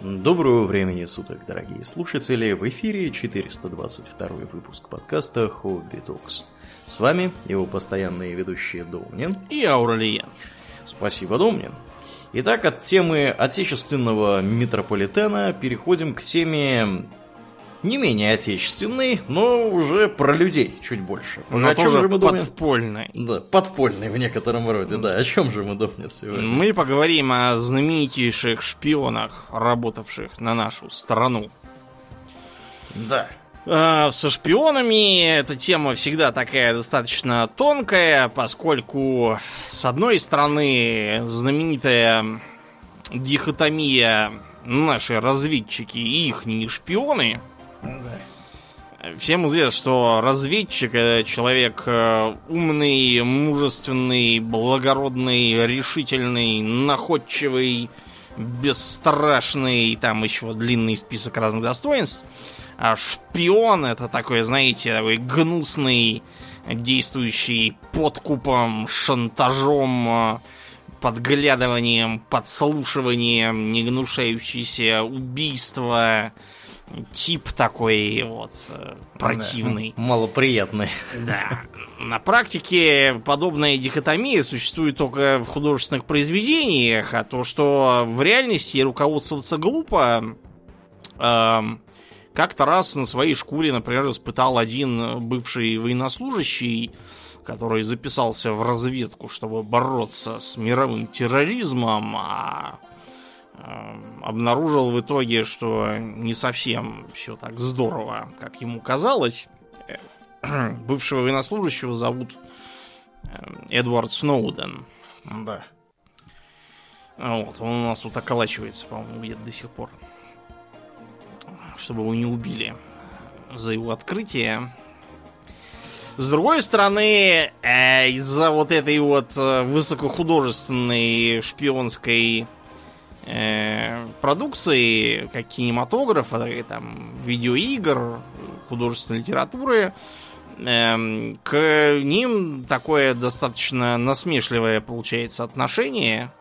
Доброго времени суток, дорогие слушатели! В эфире 422 выпуск подкаста Хобби Токс. С вами его постоянные ведущие Домнин и Ауралиен. Спасибо, Домнин. Итак, от темы отечественного метрополитена переходим к теме не менее отечественный, но уже про людей чуть больше. Но о чем же мы думаем? Подпольный. Да, подпольный в некотором роде, да. О чем же мы думаем сегодня? Мы поговорим о знаменитейших шпионах, работавших на нашу страну. Да. А, со шпионами эта тема всегда такая достаточно тонкая, поскольку, с одной стороны, знаменитая дихотомия наши разведчики и их шпионы – да. Всем известно, что разведчик это человек э, умный, мужественный, благородный, решительный, находчивый, бесстрашный, там еще длинный список разных достоинств. А шпион это такой, знаете, такой гнусный, действующий подкупом, шантажом, э, подглядыванием, подслушиванием, не гнушающийся убийства, тип такой вот э, противный. Да, малоприятный. Да. На практике подобная дихотомия существует только в художественных произведениях, а то, что в реальности руководствоваться глупо, э, как-то раз на своей шкуре, например, испытал один бывший военнослужащий, который записался в разведку, чтобы бороться с мировым терроризмом, а Эм, обнаружил в итоге, что не совсем все так здорово, как ему казалось. Э, бывшего военнослужащего зовут эм, Эдвард Сноуден. Да. Вот, он у нас тут околачивается, по-моему, где-то до сих пор. Чтобы его не убили за его открытие. С другой стороны, э, из-за вот этой вот э, высокохудожественной шпионской э, продукции, как кинематографа, так там видеоигр, художественной литературы, э, к ним такое достаточно насмешливое получается отношение.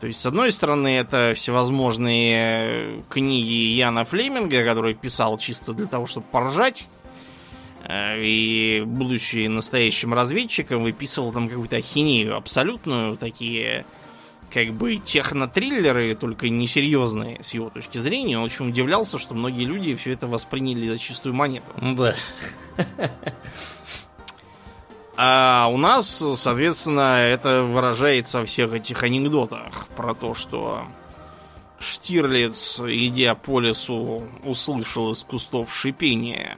То есть, с одной стороны, это всевозможные книги Яна Флеминга, который писал чисто для того, чтобы поржать. Э, и будучи настоящим разведчиком, выписывал там какую-то ахинею абсолютную, такие как бы технотриллеры, только несерьезные с его точки зрения. Он очень удивлялся, что многие люди все это восприняли за чистую монету. Да. А у нас, соответственно, это выражается во всех этих анекдотах про то, что Штирлиц, идя по лесу, услышал из кустов шипение.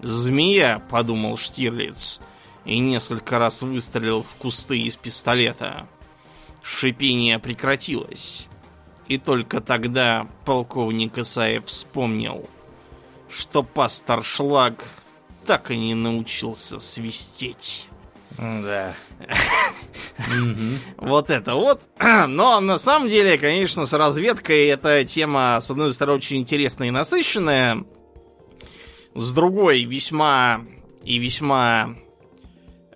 «Змея», — подумал Штирлиц, и несколько раз выстрелил в кусты из пистолета. Шипение прекратилось. И только тогда полковник Исаев вспомнил, что пастор Шлаг так и не научился свистеть. Да. Вот это вот. Но на самом деле, конечно, с разведкой эта тема, с одной стороны, очень интересная и насыщенная. С другой, весьма и весьма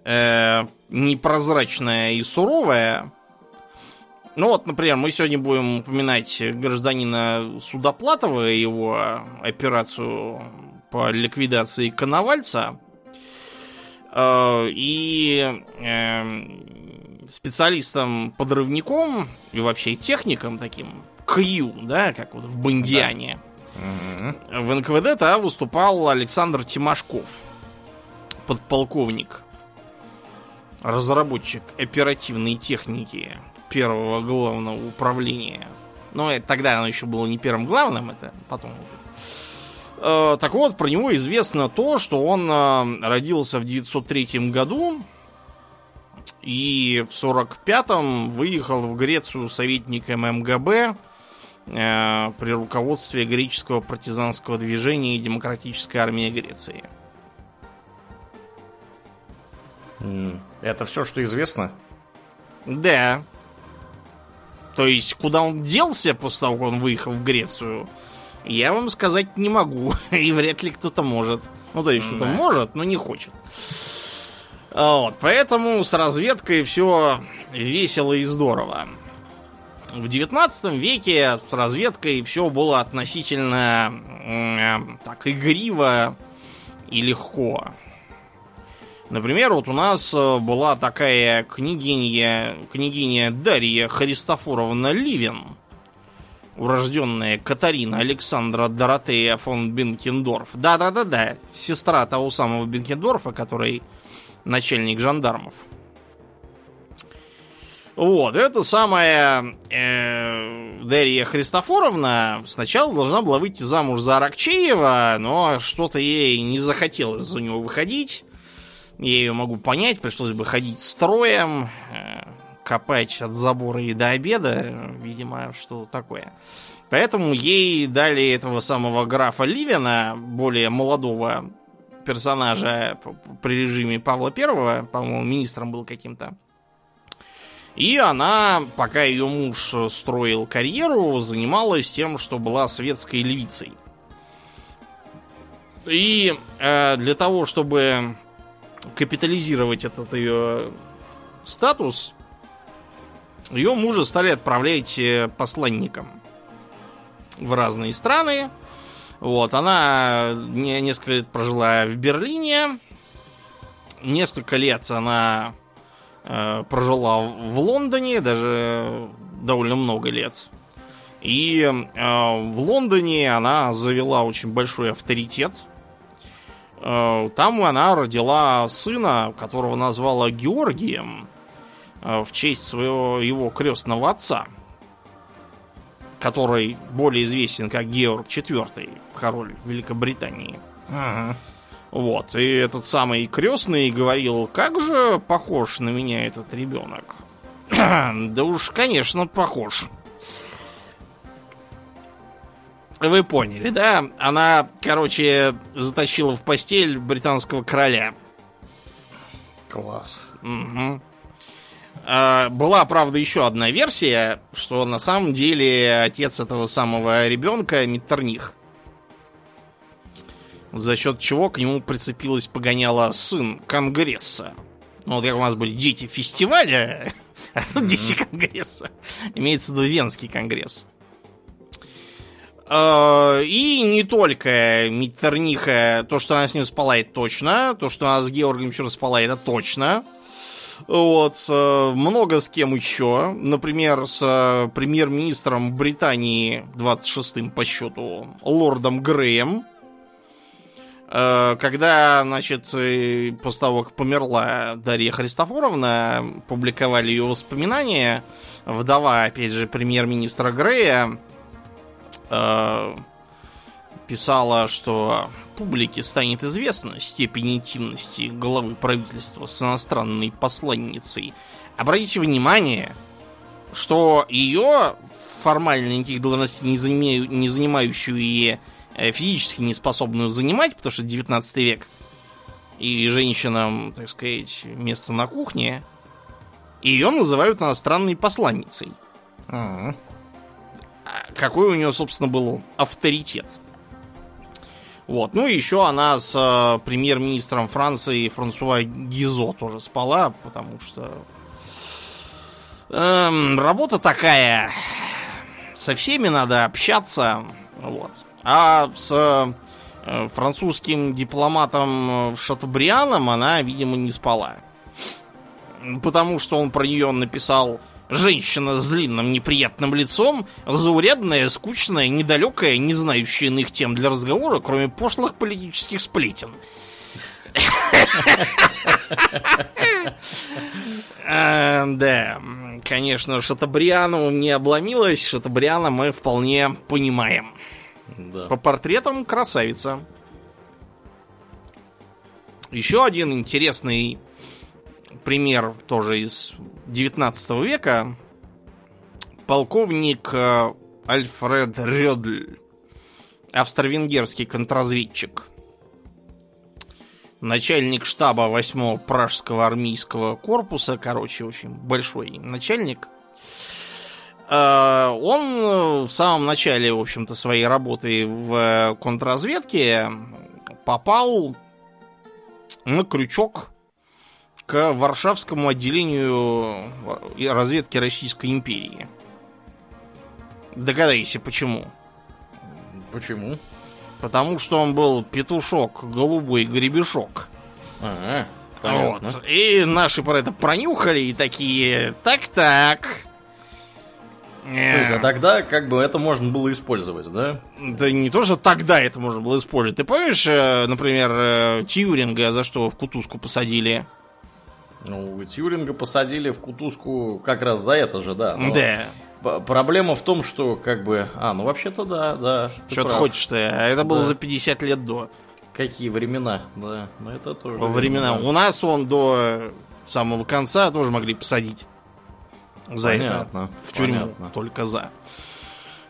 э, непрозрачная и суровая. Ну вот, например, мы сегодня будем упоминать гражданина Судоплатова и его операцию по ликвидации Коновальца. Э, и эм, специалистом-подрывником и вообще техником таким, Кью, да, как вот в Бондиане, да. в НКВД-то выступал Александр Тимошков, подполковник, разработчик оперативной техники первого главного управления. Но это, тогда оно еще было не первым главным, это потом э, Так вот, про него известно то, что он э, родился в 903 году и в 45-м выехал в Грецию советником МГБ э, при руководстве греческого партизанского движения и демократической армии Греции. Это все, что известно? Да. То есть, куда он делся после того, как он выехал в Грецию, я вам сказать не могу. И вряд ли кто-то может. Ну, то есть, кто-то да. может, но не хочет. Вот, поэтому с разведкой все весело и здорово. в 19 веке с разведкой все было относительно э, так игриво и легко. Например, вот у нас э, была такая княгиня, княгиня Дарья Христофоровна Ливен, урожденная Катарина Александра Доротея фон Бенкендорф. Да-да-да-да, сестра того самого Бенкендорфа, который начальник жандармов. Вот, это самая э, Дарья Христофоровна сначала должна была выйти замуж за Аракчеева, но что-то ей не захотелось за него выходить. Я ее могу понять, пришлось бы ходить строем, э, копать от забора и до обеда, видимо, что такое. Поэтому ей дали этого самого графа Ливена, более молодого персонажа при режиме Павла Первого, по-моему, министром был каким-то. И она, пока ее муж строил карьеру, занималась тем, что была светской львицей. И э, для того, чтобы капитализировать этот ее статус, ее мужа стали отправлять э, посланником в разные страны. Вот, она несколько лет прожила в Берлине. Несколько лет она Э, прожила в Лондоне, даже довольно много лет. И э, в Лондоне она завела очень большой авторитет. Э, там она родила сына, которого назвала Георгием э, в честь своего его крестного отца, который более известен как Георг IV, король Великобритании. Ага. Вот, и этот самый крестный говорил, как же похож на меня этот ребенок. да уж, конечно, похож. Вы поняли, да? Она, короче, затащила в постель британского короля. Класс. Угу. А, была, правда, еще одна версия, что на самом деле отец этого самого ребенка Миттерних за счет чего к нему прицепилась погоняла сын Конгресса. Ну, вот как у нас были дети фестиваля, а тут дети Конгресса. Имеется в виду Венский Конгресс. А, и не только Миттерниха, то, что она с ним спала, это точно. То, что она с Георгием еще спала, это точно. Вот, э, много с кем еще. Например, с э, премьер-министром Британии 26-м по счету, лордом Греем. Э, когда, значит, после того, как померла Дарья Христофоровна, публиковали ее воспоминания, вдова, опять же, премьер-министра Грея э, писала, что публике станет известна степень интимности главы правительства с иностранной посланницей. Обратите внимание, что ее формально никаких должностей не, занимаю, не занимающую и Э, физически не способную занимать, потому что 19 век. И женщинам, так сказать, место на кухне. Ее называют иностранной посланницей. А-а-а. Какой у нее, собственно, был авторитет. Вот. Ну и еще она с э, премьер-министром Франции Франсуа Гизо тоже спала, потому что эм, работа такая. Со всеми надо общаться. Вот. А с э, французским дипломатом Шатабрианом она, видимо, не спала. Потому что он про нее написал Женщина с длинным неприятным лицом, заурядная, скучная, недалекая, не знающая иных тем для разговора, кроме пошлых политических сплетен. Э, да, конечно, Шатабриану не обломилась. Шатабриана мы вполне понимаем. По портретам красавица. Еще один интересный пример тоже из 19 века. Полковник э, Альфред Рёдль, австро-венгерский контрразведчик. Начальник штаба 8-го Пражского армейского корпуса, короче, очень большой начальник. Э, он в самом начале, в общем-то, своей работы в контрразведке попал на крючок к Варшавскому отделению разведки Российской империи. Догадайся, почему. Почему? Потому что он был петушок, голубой гребешок. А, понятно. Вот. И наши про это пронюхали и такие, так-так. То есть, а тогда как бы это можно было использовать, да? Да не то, что тогда это можно было использовать. Ты помнишь, э, например, э, Тьюринга за что в кутузку посадили? Ну, Тьюринга посадили в кутузку как раз за это же, да. но Да. Проблема в том, что как бы... А, ну вообще-то да, да. ты Что ты прав. хочешь-то? А это было Да. за 50 лет до. Какие времена, да. Но это тоже... Во времена. верно, У нас он до самого конца тоже могли посадить. За Понятно, это. В тюрьму. понятно. Только за.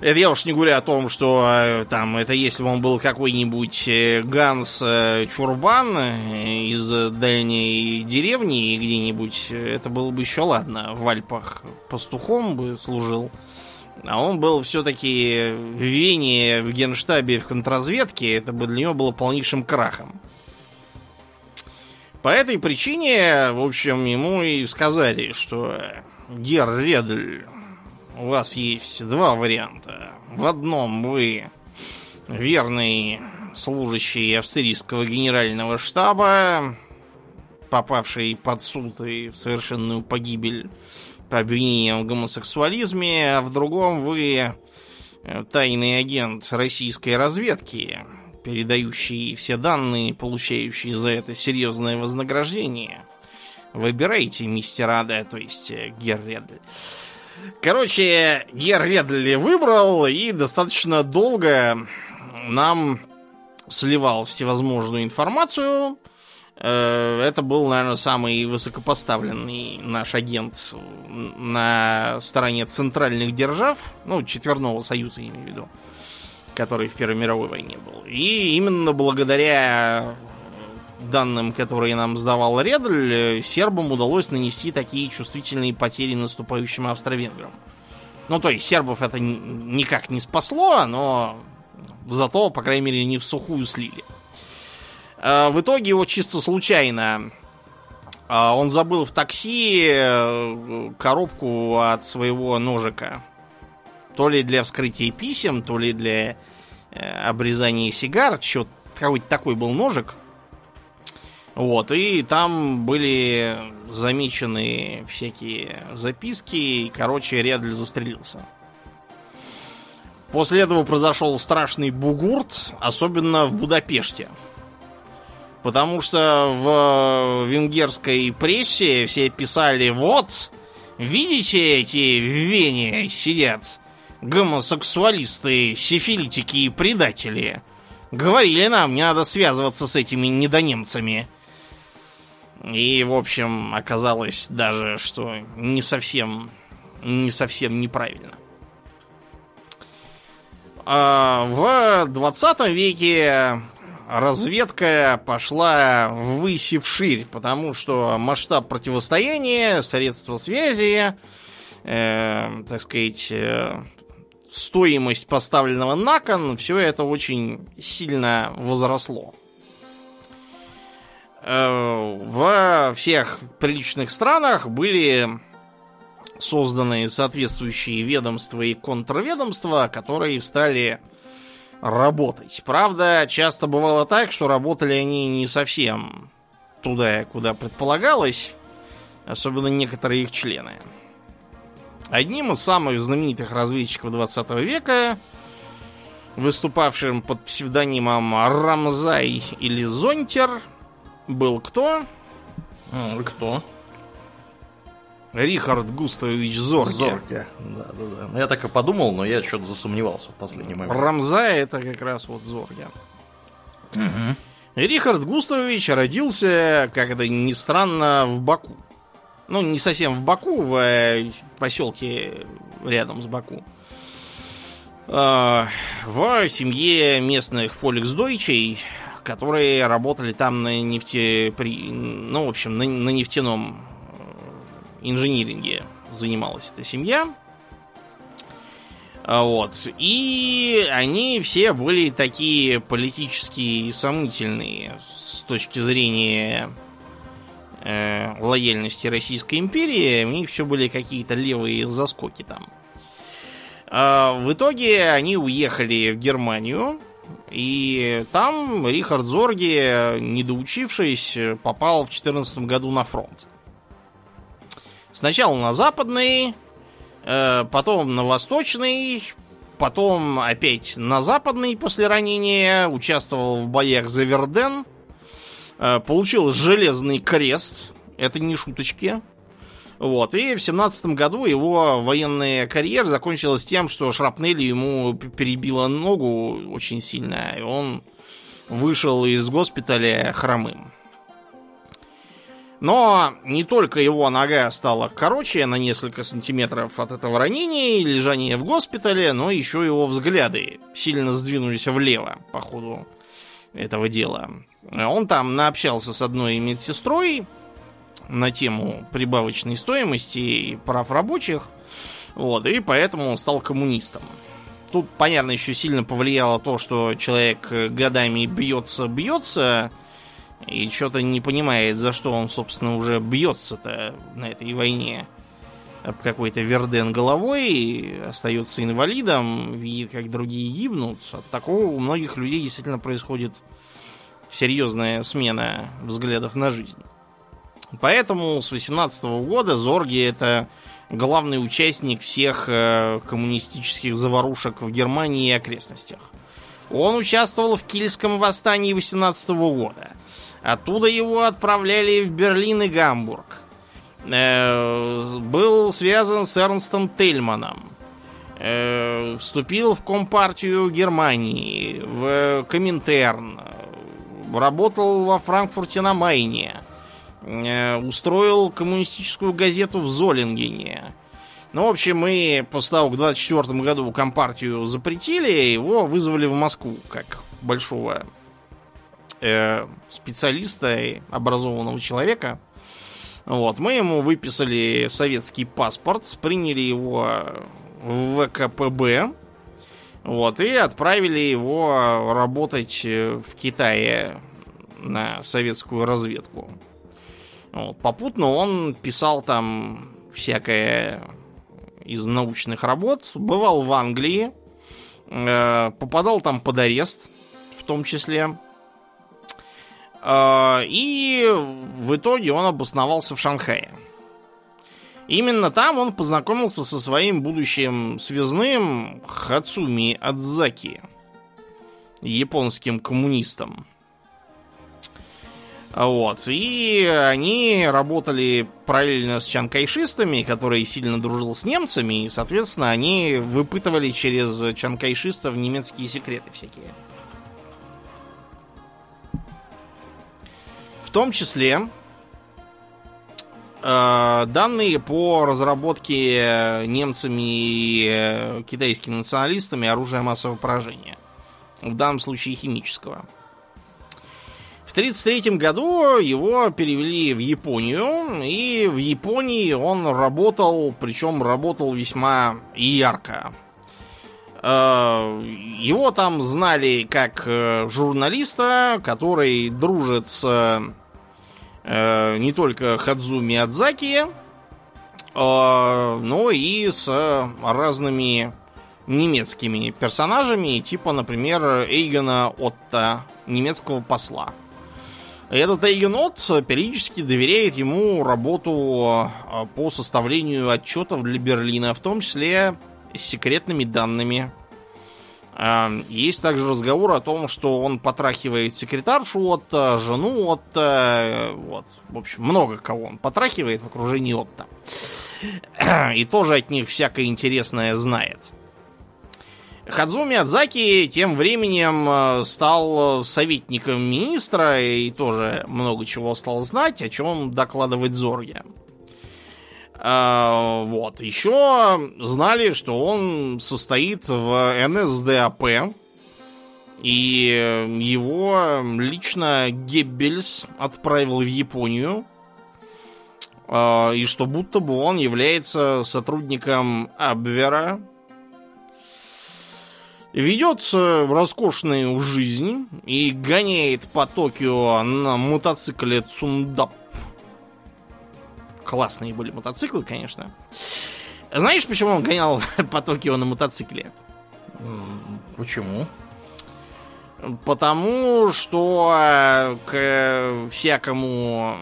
Это я уж не говорю о том, что э, там, это если бы он был какой-нибудь э, Ганс э, Чурбан из дальней деревни где-нибудь, это было бы еще ладно. В Альпах пастухом бы служил. А он был все-таки в Вене, в генштабе, в контрразведке. Это бы для него было полнейшим крахом. По этой причине, в общем, ему и сказали, что Гер Редль, у вас есть два варианта. В одном вы верный служащий австрийского генерального штаба, попавший под суд и в совершенную погибель по обвинениям в гомосексуализме, а в другом вы э, тайный агент российской разведки, передающий все данные, получающий за это серьезное вознаграждение. Выбирайте, мистер Ада, то есть э, Гер Редль. Короче, Гер Редль выбрал и достаточно долго нам сливал всевозможную информацию. Э, Это был, наверное, самый высокопоставленный наш агент на стороне центральных держав, ну, Четверного Союза, я имею в виду, который в Первой мировой войне был. И именно благодаря данным, которые нам сдавал Редль, сербам удалось нанести такие чувствительные потери наступающим австро-венграм. Ну, то есть, сербов это никак не спасло, но зато, по крайней мере, не в сухую слили. А, В итоге его чисто случайно а, он забыл в такси э, коробку от своего ножика. То ли для вскрытия писем, то ли для э, обрезания сигар. Чё, какой-то такой был ножик. Вот, и там были замечены всякие записки, и, короче, Редль застрелился. После этого произошел страшный бугурт, особенно в Будапеште. Потому что в венгерской прессе все писали, вот, видите, эти в Вене сидят гомосексуалисты, сифилитики и предатели. Говорили нам, не надо связываться с этими недонемцами. И, в общем, оказалось даже, что не совсем, не совсем неправильно. А в 20 веке разведка пошла ввысь и вширь, потому что масштаб противостояния, средства связи, э, так сказать, э, стоимость поставленного на кон, все это очень сильно возросло. Э, во всех приличных странах были созданы соответствующие ведомства и контрведомства, которые стали работать. Правда, часто бывало так, что работали они не совсем туда, куда предполагалось, особенно некоторые их члены. Одним из самых знаменитых разведчиков 20 века, выступавшим под псевдонимом Рамзай или Зонтер, был кто? Кто? Рихард Густавович Зорге. Зорге. Да, да, да. Ну, Я так и подумал, но я что-то засомневался в последний момент. Рамзай это как раз вот Зорге. Рихард Густавович родился, как это ни странно, в Баку. Ну, не совсем в Баку, в э, поселке рядом с Баку. Э, В семье местных фольксдойчей, которые работали там на нефте... Ну, в общем, на, на нефтяном э, инжиниринге занималась эта семья. А, Вот. И они все были такие политически сомнительные с точки зрения э, лояльности Российской империи. У них все были какие-то левые заскоки там. А, в итоге они уехали в Германию, и там Рихард Зорги, не доучившись, попал в 14 году на фронт. Сначала на западный, э, потом на восточный, потом опять на западный после ранения, участвовал в боях за Верден, э, получил железный крест, это не шуточки. Вот, и в семнадцатом году его военная карьера закончилась тем, что шрапнель ему перебила ногу очень сильно, и он вышел из госпиталя хромым. Но не только его нога стала короче на несколько сантиметров от этого ранения и лежания в госпитале, но еще его взгляды сильно сдвинулись влево по ходу этого дела. Он там наобщался с одной медсестрой на тему прибавочной стоимости и прав рабочих, вот, и поэтому он стал коммунистом. Тут, понятно, еще сильно повлияло то, что человек годами бьется-бьется, и что-то не понимает, за что он, собственно, уже бьется-то на этой войне. Об какой-то Верден головой, остается инвалидом, видит, как другие гибнут. От такого у многих людей действительно происходит серьезная смена взглядов на жизнь. Поэтому с 18 года Зорги это главный участник всех э, коммунистических заварушек в Германии и окрестностях. Он участвовал в Кильском восстании 18 года – Оттуда его отправляли в Берлин и Гамбург. Э, был связан с Эрнстом Тельманом. Э, вступил в Компартию Германии, в Коминтерн. Работал во Франкфурте на Майне. Э, устроил коммунистическую газету в Золингене. Ну, в общем, мы после того, в 24 году Компартию запретили, его вызвали в Москву как большого э, специалиста и образованного человека. Вот, мы ему выписали советский паспорт, приняли его в ВКПБ, вот, и отправили его работать в Китае на советскую разведку. Вот, попутно он писал там всякое из научных работ, бывал в Англии, э, попадал там под арест, в том числе. А, и в итоге он обосновался в Шанхае. Именно там он познакомился со своим будущим связным Хацуми Адзаки, японским коммунистом. Вот. И они работали параллельно с чанкайшистами, которые сильно дружил с немцами, и, соответственно, они выпытывали через чанкайшистов немецкие секреты всякие. том числе э, данные по разработке немцами и э, китайскими националистами оружия массового поражения. В данном случае химического. В 1933 году его перевели в Японию, и в Японии он работал, причем работал весьма ярко. Э, его там знали как журналиста, который дружит с э, не только Хадзуми Адзаки, э, но и с разными немецкими персонажами, типа, например, Эйгона Отта, немецкого посла. Этот Эйген Отт периодически доверяет ему работу э, по составлению отчетов для Берлина, в том числе с секретными данными есть также разговор о том, что он потрахивает секретаршу Отто, жену Отто, вот, в общем, много кого он потрахивает в окружении Отто. И тоже от них всякое интересное знает. Хадзуми Адзаки тем временем э, стал советником министра и тоже много чего стал знать, о чем докладывать Зорге. А, вот. Еще знали, что он состоит в НСДАП. И его лично Геббельс отправил в Японию. А, и что будто бы он является сотрудником Абвера. Ведет роскошную жизнь и гоняет по Токио на мотоцикле Цундап Классные были мотоциклы, конечно. Знаешь, почему он гонял по Токио на мотоцикле? Почему? Потому что э, к всякому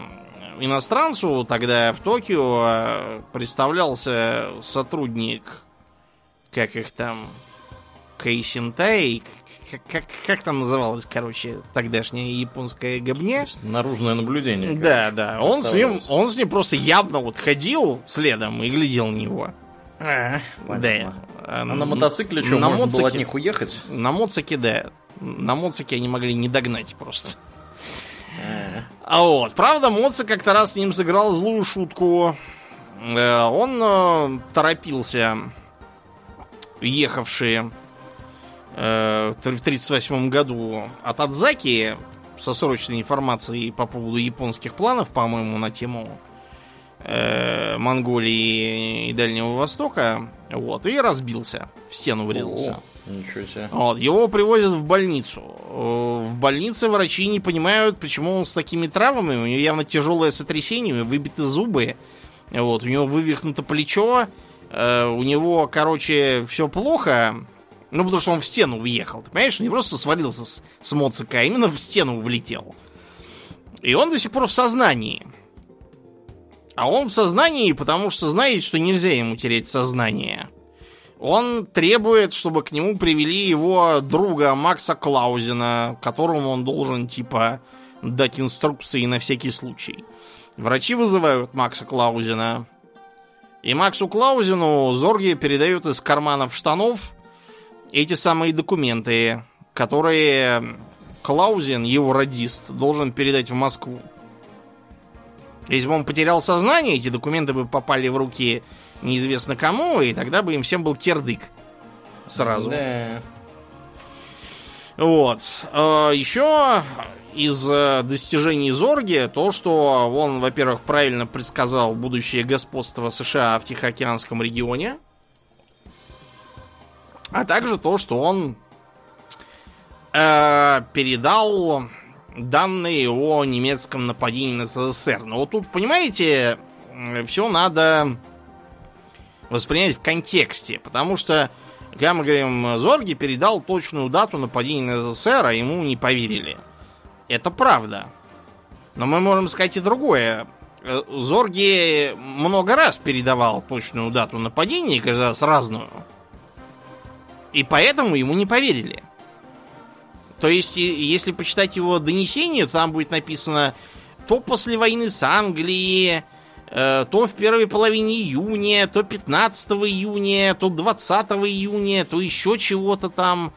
иностранцу тогда в Токио э, представлялся сотрудник, как их там, Кейсинтай, как, как, как там называлось, короче, тогдашняя японская гобня? Наружное наблюдение. Да, да. Он с, ним, он с ним просто явно вот ходил следом и глядел на него. А, да. А на мотоцикле что, на можно моцике- было от них уехать? На моцике, да. На моцике они могли не догнать просто. А вот, правда, Моца как-то раз с ним сыграл злую шутку. Э, Он э, торопился, ехавший э, в 1938 году от Адзаки со срочной информацией по поводу японских планов, по-моему, на тему э, Монголии и Дальнего Востока. Вот, и разбился. В стену врезался. О, ничего себе. Вот, его привозят в больницу. Э, В больнице врачи не понимают, почему он с такими травмами. У него явно тяжелое сотрясение, выбиты зубы. Вот, у него вывихнуто плечо. э, У него, короче, все плохо. Ну, потому что он в стену въехал. Ты понимаешь, он не просто свалился с, с моцика, а именно в стену влетел. И он до сих пор в сознании. А он в сознании, потому что знает, что нельзя ему терять сознание. Он требует, чтобы к нему привели его друга Макса Клаузена, которому он должен, типа, дать инструкции на всякий случай. Врачи вызывают Макса Клаузена. И Максу Клаузену Зорги передают из карманов штанов эти самые документы, которые Клаузен, его радист, должен передать в Москву. Если бы он потерял сознание, эти документы бы попали в руки неизвестно кому, и тогда бы им всем был кирдык. Сразу. Да. Вот. Э, Еще из э, достижений Зорги то, что он, во-первых, правильно предсказал будущее господство США в Тихоокеанском регионе, а также то, что он э, передал данные о немецком нападении на СССР. Но вот тут, понимаете, все надо воспринять в контексте, потому что, когда мы говорим, Зорги передал точную дату нападения на СССР, а ему не поверили. Это правда. Но мы можем сказать и другое. Э, Зорги много раз передавал точную дату нападения, каждый раз разную. И поэтому ему не поверили. То есть, если почитать его донесение, то там будет написано то после войны с Англией, э, то в первой половине июня, то 15 июня, то 20 июня, то еще чего-то там.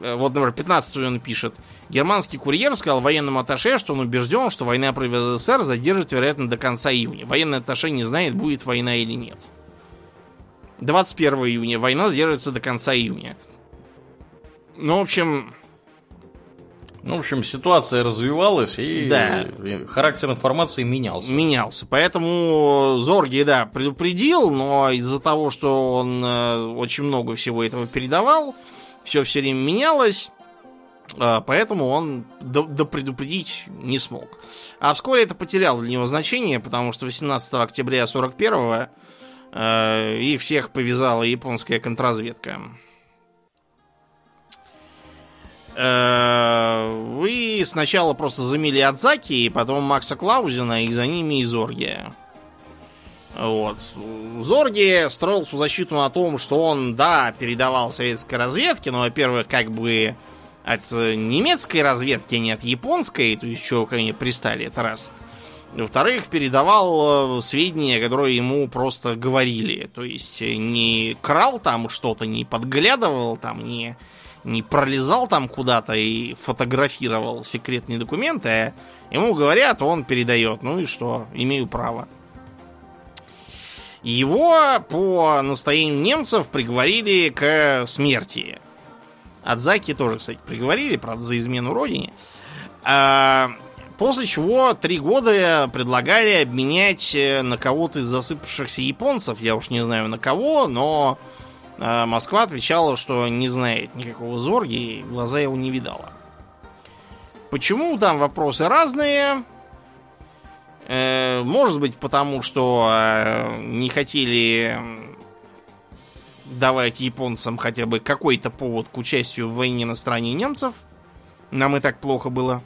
Э, Вот, например, 15 он пишет. Германский курьер сказал военному атташе, что он убежден, что война против СССР задержит, вероятно, до конца июня. Военный атташе не знает, будет война или нет. 21 июня. Война задержится до конца июня. Ну, в общем, Ну, в общем, ситуация развивалась, и Да. характер информации менялся. менялся. Поэтому Зорги, да, предупредил, но из-за того, что он э, очень много всего этого передавал, все все время менялось, э, поэтому он до- допредупредить не смог. А вскоре это потеряло для него значение, потому что 18 октября 41 э, их всех повязала японская контрразведка. Э, Вы сначала просто замели Адзаки, и потом Макса Клаузена, и за ними и Зорги. Вот. Зорги строил свою защиту на том, что он, да, передавал советской разведке, но, во-первых, как бы от э, немецкой разведки, а не от японской, то есть чего ко пристали, это раз. Во-вторых, передавал э, сведения, которые ему просто говорили. То есть э, не крал там что-то, не подглядывал там, не, не пролезал там куда-то и фотографировал секретные документы, а ему говорят, он передает. Ну и что, имею право. Его по настоянию немцев приговорили к смерти. Адзаки тоже, кстати, приговорили, правда, за измену родине. А, после чего три года предлагали обменять э, на кого-то из засыпавшихся японцев. Я уж не знаю на кого, но а, Москва отвечала, что не знает никакого Зорги, и глаза его не видала. Почему там вопросы разные? Э, может быть, потому что э, не хотели давать японцам хотя бы какой-то повод к участию в войне на стороне немцев. Нам и так плохо было.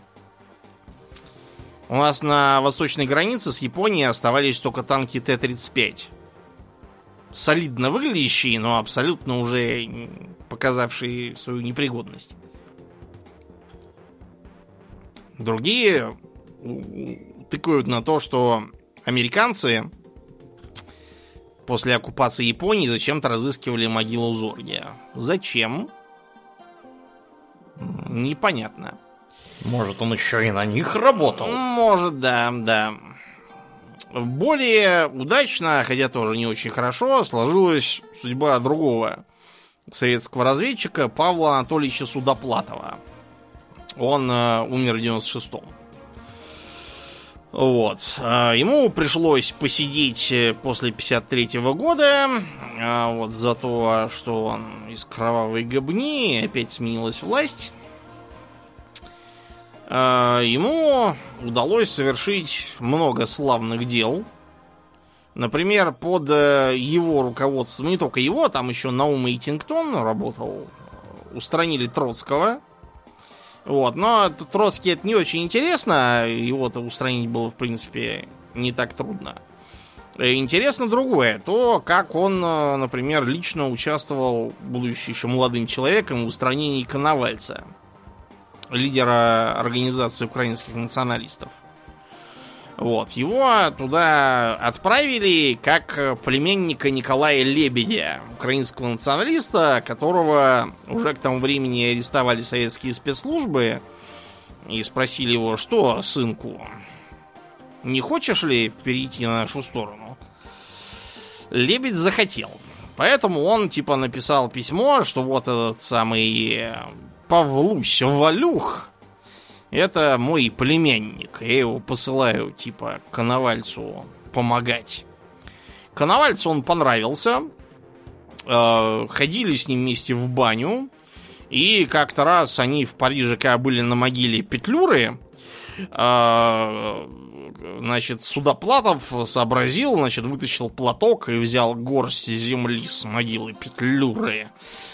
У нас на восточной границе с Японией оставались только танки Т-35. Солидно выглядящие, но абсолютно уже показавшие свою непригодность. Другие тыкают на то, что американцы после оккупации Японии зачем-то разыскивали могилу Зоргия. Зачем? Непонятно. Может, он еще и на них работал? Может, да, да. Более удачно, хотя тоже не очень хорошо, сложилась судьба другого советского разведчика Павла Анатольевича Судоплатова. Он э, умер в 96-м. Вот. А, ему пришлось посидеть э, после 53 -го года а, вот за то, что он из кровавой гобни, опять сменилась власть. А, ему удалось совершить много славных дел. Например, под э, его руководством, не только его, там еще Наум Эйтингтон работал, устранили Троцкого, вот, но Троцкий это не очень интересно, его-то устранить было, в принципе, не так трудно. Э, интересно другое, то, как он, э, например, лично участвовал, будучи еще молодым человеком, в устранении Коновальца, лидера организации украинских националистов. Вот, его туда отправили как племенника Николая Лебедя, украинского националиста, которого уже к тому времени арестовали советские спецслужбы и спросили его, что, сынку, не хочешь ли перейти на нашу сторону? Лебедь захотел. Поэтому он типа написал письмо, что вот этот самый Павлусь Валюх, это мой племянник. Я его посылаю, типа, Коновальцу помогать. Коновальцу он понравился. Э, ходили с ним вместе в баню. И как-то раз они в Париже, когда были на могиле Петлюры, э, значит, Судоплатов сообразил, значит, вытащил платок и взял горсть земли с могилы Петлюры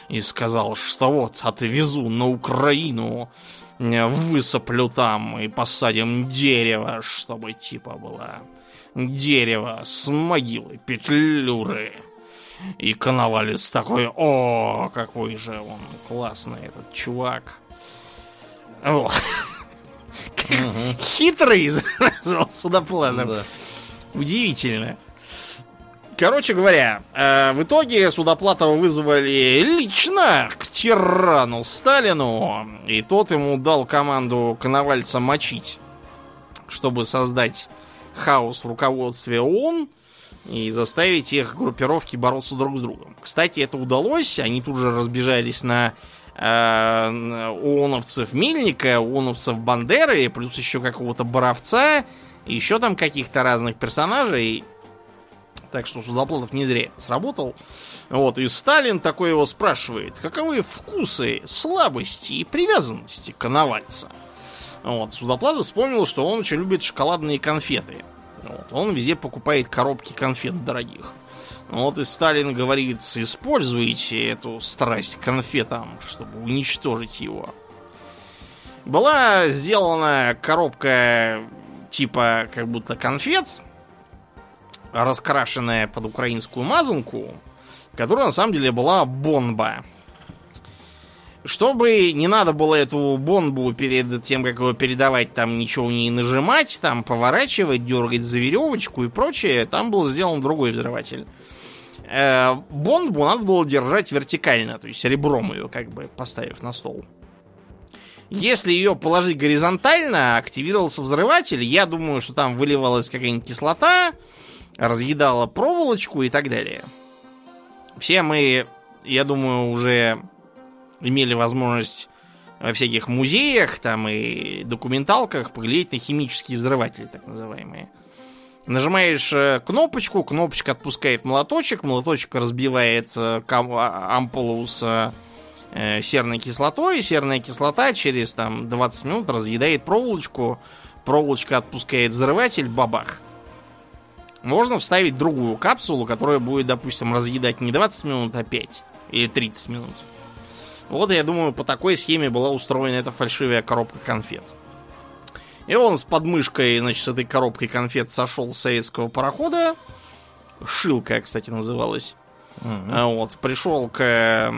и сказал, что вот, отвезу на Украину высоплю там и посадим дерево, чтобы типа было дерево с могилы Петлюры. И Коновалец такой, о, какой же он классный этот чувак. О. Хитрый, судоплатов. Удивительно. Короче говоря, э, в итоге Судоплатова вызвали лично к тирану Сталину, и тот ему дал команду Коновальца мочить, чтобы создать хаос в руководстве ООН и заставить их группировки бороться друг с другом. Кстати, это удалось, они тут же разбежались на ООНовцев Мельника, ООНовцев Бандеры, плюс еще какого-то Боровца, еще там каких-то разных персонажей, так что Судоплатов не зря сработал. Вот, и Сталин такой его спрашивает, каковы вкусы, слабости и привязанности коновальца. Вот, Судоплатов вспомнил, что он очень любит шоколадные конфеты. Вот, он везде покупает коробки конфет дорогих. Вот и Сталин говорит, используйте эту страсть к конфетам, чтобы уничтожить его. Была сделана коробка типа как будто конфет, раскрашенная под украинскую мазанку, которая на самом деле была бомба. Чтобы не надо было эту бомбу перед тем, как его передавать, там ничего не нажимать, там поворачивать, дергать за веревочку и прочее, там был сделан другой взрыватель. Э, бомбу надо было держать вертикально, то есть ребром ее как бы поставив на стол. Если ее положить горизонтально, активировался взрыватель, я думаю, что там выливалась какая-нибудь кислота, разъедала проволочку и так далее. Все мы, я думаю, уже имели возможность во всяких музеях там и документалках поглядеть на химические взрыватели, так называемые. Нажимаешь э, кнопочку, кнопочка отпускает молоточек, молоточек разбивает а, ампулу с э, серной кислотой, серная кислота через там 20 минут разъедает проволочку, проволочка отпускает взрыватель, бабах. Можно вставить другую капсулу, которая будет, допустим, разъедать не 20 минут, а 5 или 30 минут. Вот, я думаю, по такой схеме была устроена эта фальшивая коробка конфет. И он с подмышкой, значит, с этой коробкой конфет сошел с советского парохода. Шилка, кстати, называлась. Uh-huh. Вот, пришел к э,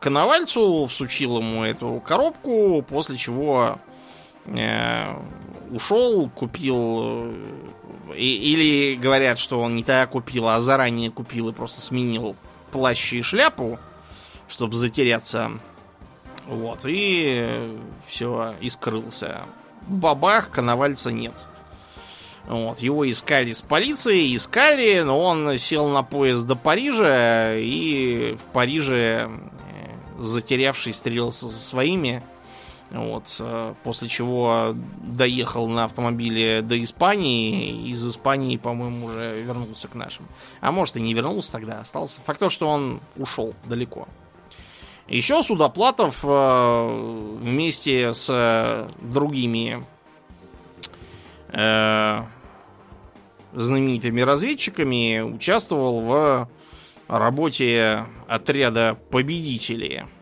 Коновальцу, всучил ему эту коробку, после чего э, ушел, купил и, или говорят, что он не так купил, а заранее купил и просто сменил плащ и шляпу, чтобы затеряться. Вот, и все, и скрылся. Бабах, коновальца нет. Вот, его искали с полицией, искали, но он сел на поезд до Парижа и в Париже, э, затерявшись, встретился со своими вот, э, после чего доехал на автомобиле до Испании, из Испании, по-моему, уже вернулся к нашим. А может и не вернулся тогда, остался. Факт то, что он ушел далеко. Еще Судоплатов э, вместе с другими э, знаменитыми разведчиками участвовал в работе отряда победителей –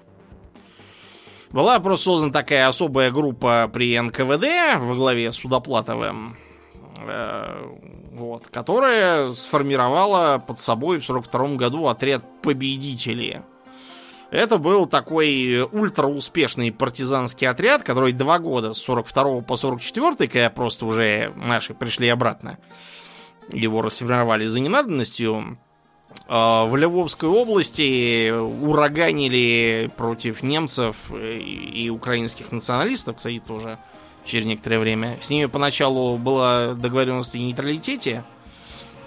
была просто создана такая особая группа при НКВД во главе с Судоплатовым, э, вот, которая сформировала под собой в 42 году отряд победителей. Это был такой ультра-успешный партизанский отряд, который два года, с 42 по 44, когда просто уже наши пришли обратно, его расформировали за ненадобностью, а, в Львовской области ураганили против немцев и украинских националистов, кстати, тоже через некоторое время. С ними поначалу была договоренность о нейтралитете,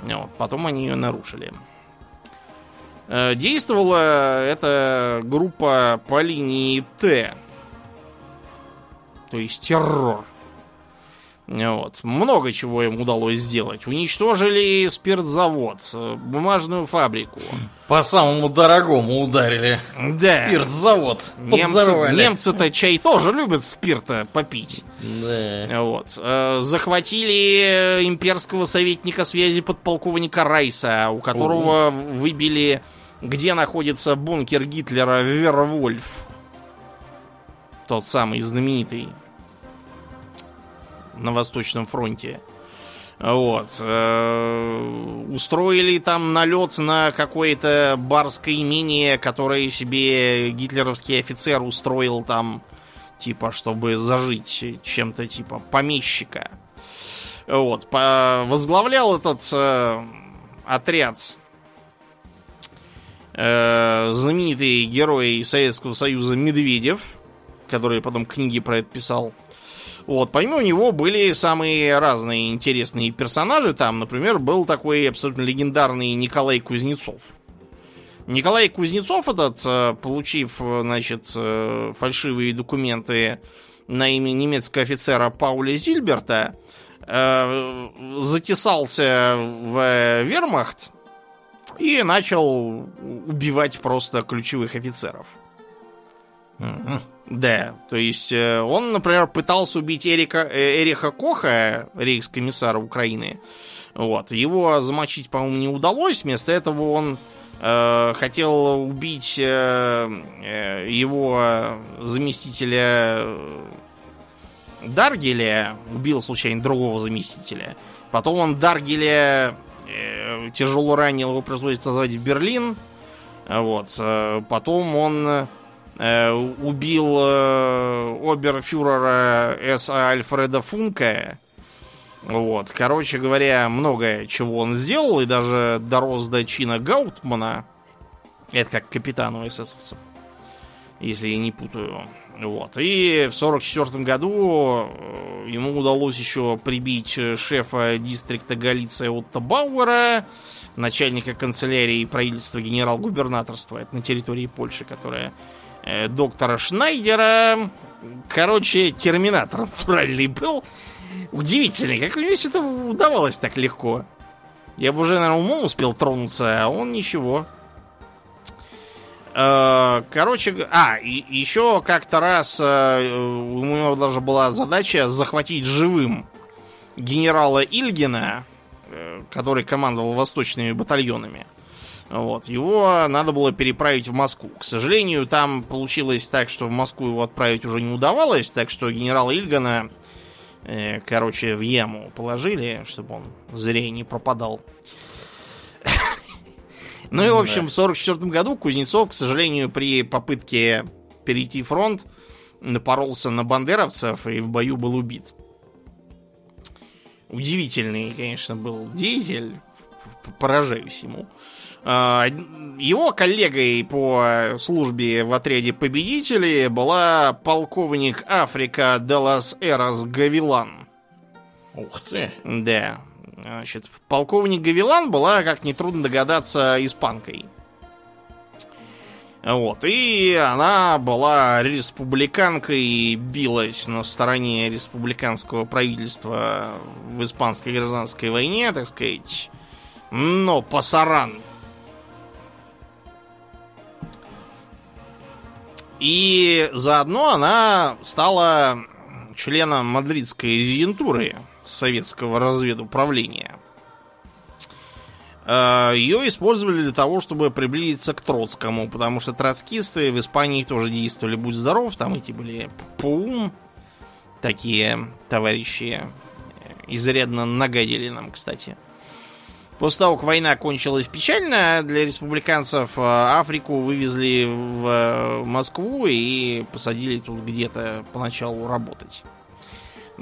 вот, потом они ее нарушили. Э, действовала эта группа по линии Т, то есть террор. Вот. Много чего им удалось сделать. Уничтожили спиртзавод, бумажную фабрику. По самому дорогому ударили. Да. Спиртзавод. Немцы, немцы-то чай тоже любят спирта попить. Да. Вот. Э, захватили имперского советника связи подполковника Райса, у которого О. выбили, где находится бункер Гитлера Вервольф. Тот самый знаменитый на Восточном фронте. Вот. Э, устроили там налет на какое-то барское имение, которое себе гитлеровский офицер устроил там, типа, чтобы зажить чем-то типа помещика. Вот. Возглавлял этот э, отряд э, знаменитый герой Советского Союза Медведев, который потом книги про это писал. Вот, помимо него были самые разные интересные персонажи. Там, например, был такой абсолютно легендарный Николай Кузнецов. Николай Кузнецов этот, э, получив, значит, э, фальшивые документы на имя немецкого офицера Пауля Зильберта, э, затесался в вермахт и начал убивать просто ключевых офицеров. Да, то есть э, он, например, пытался убить Эрика, э, Эриха Коха, рейхскомиссара Украины. Вот. Его замочить, по-моему, не удалось. Вместо этого он э, хотел убить э, э его заместителя Даргеля. Убил случайно другого заместителя. Потом он Даргеля тяжело ранил, его пришлось назвать в Берлин. Вот. Потом он Э, убил э, оберфюрера С.А. Альфреда Функа. Вот, короче говоря, многое чего он сделал, и даже дорос до чина Гаутмана. Это как капитану эсэсовцев, если я не путаю. Вот. И в 44 году э, ему удалось еще прибить шефа дистрикта Галиция Отто Бауэра, начальника канцелярии правительства генерал-губернаторства, это на территории Польши, которая э, доктора Шнайдера. Короче, терминатор натуральный был. Удивительно, как у него все это удавалось так легко. Я бы уже, наверное, умом успел тронуться, а он ничего. Э, короче, а, и, еще как-то раз э, у него даже была задача захватить живым генерала Ильгина, э, который командовал восточными батальонами. Вот. Его надо было переправить в Москву. К сожалению, там получилось так, что в Москву его отправить уже не удавалось, так что генерала Ильгана, короче, в яму положили, чтобы он зря не пропадал. Ну и, в общем, в 1944 году Кузнецов, к сожалению, при попытке перейти фронт, напоролся на бандеровцев и в бою был убит. Удивительный, конечно, был деятель, поражаюсь ему. А, его коллегой по службе в отряде победителей была полковник Африка Делас Эрос Гавилан. Ух ты. Да. Значит, полковник Гавилан была, как нетрудно догадаться, испанкой. Вот, и она была республиканкой и билась на стороне республиканского правительства в испанской гражданской войне, так сказать. Но пасаран. И заодно она стала членом мадридской резидентуры советского разведуправления. Э, Ее использовали для того, чтобы приблизиться к Троцкому, потому что троцкисты в Испании тоже действовали, будь здоров, там эти были Паум, такие товарищи, изрядно нагадили нам, кстати. После того, как война кончилась печально для республиканцев, э, Африку вывезли в э, Москву и посадили тут где-то поначалу работать.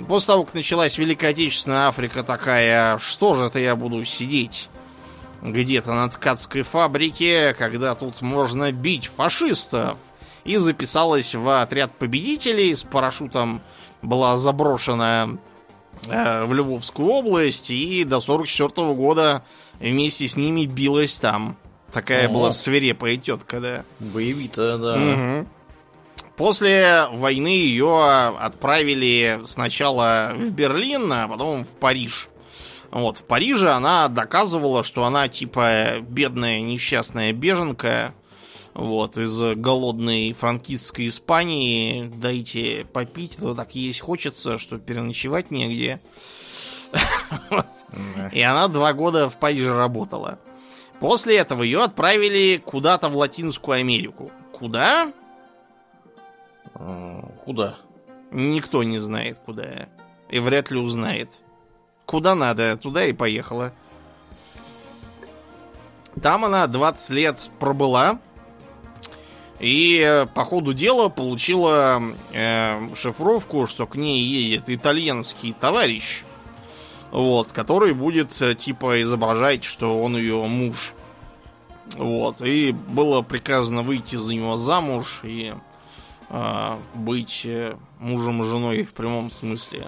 После того, как началась Великая Отечественная Африка такая, что же это я буду сидеть где-то на ткацкой фабрике, когда тут можно бить фашистов? И записалась в отряд победителей, с парашютом была заброшена э, в Львовскую область, и до 44 года вместе с ними билась там. Такая О. была свирепая тетка, да. Боевитая, да. Угу. После войны ее отправили сначала в Берлин, а потом в Париж. Вот, в Париже она доказывала, что она типа бедная несчастная беженка, вот, из голодной франкистской Испании. Дайте попить, то так есть хочется, что переночевать негде. И она два года в Париже работала. После этого ее отправили куда-то в Латинскую Америку. Куда? Куда? Никто не знает, куда. И вряд ли узнает. Куда надо, туда и поехала. Там она 20 лет пробыла. И э, по ходу дела получила э, шифровку, что к ней едет итальянский товарищ. Вот, который будет э, типа изображать, что он ее муж. Вот. И было приказано выйти за него замуж и быть э, мужем и женой в прямом смысле.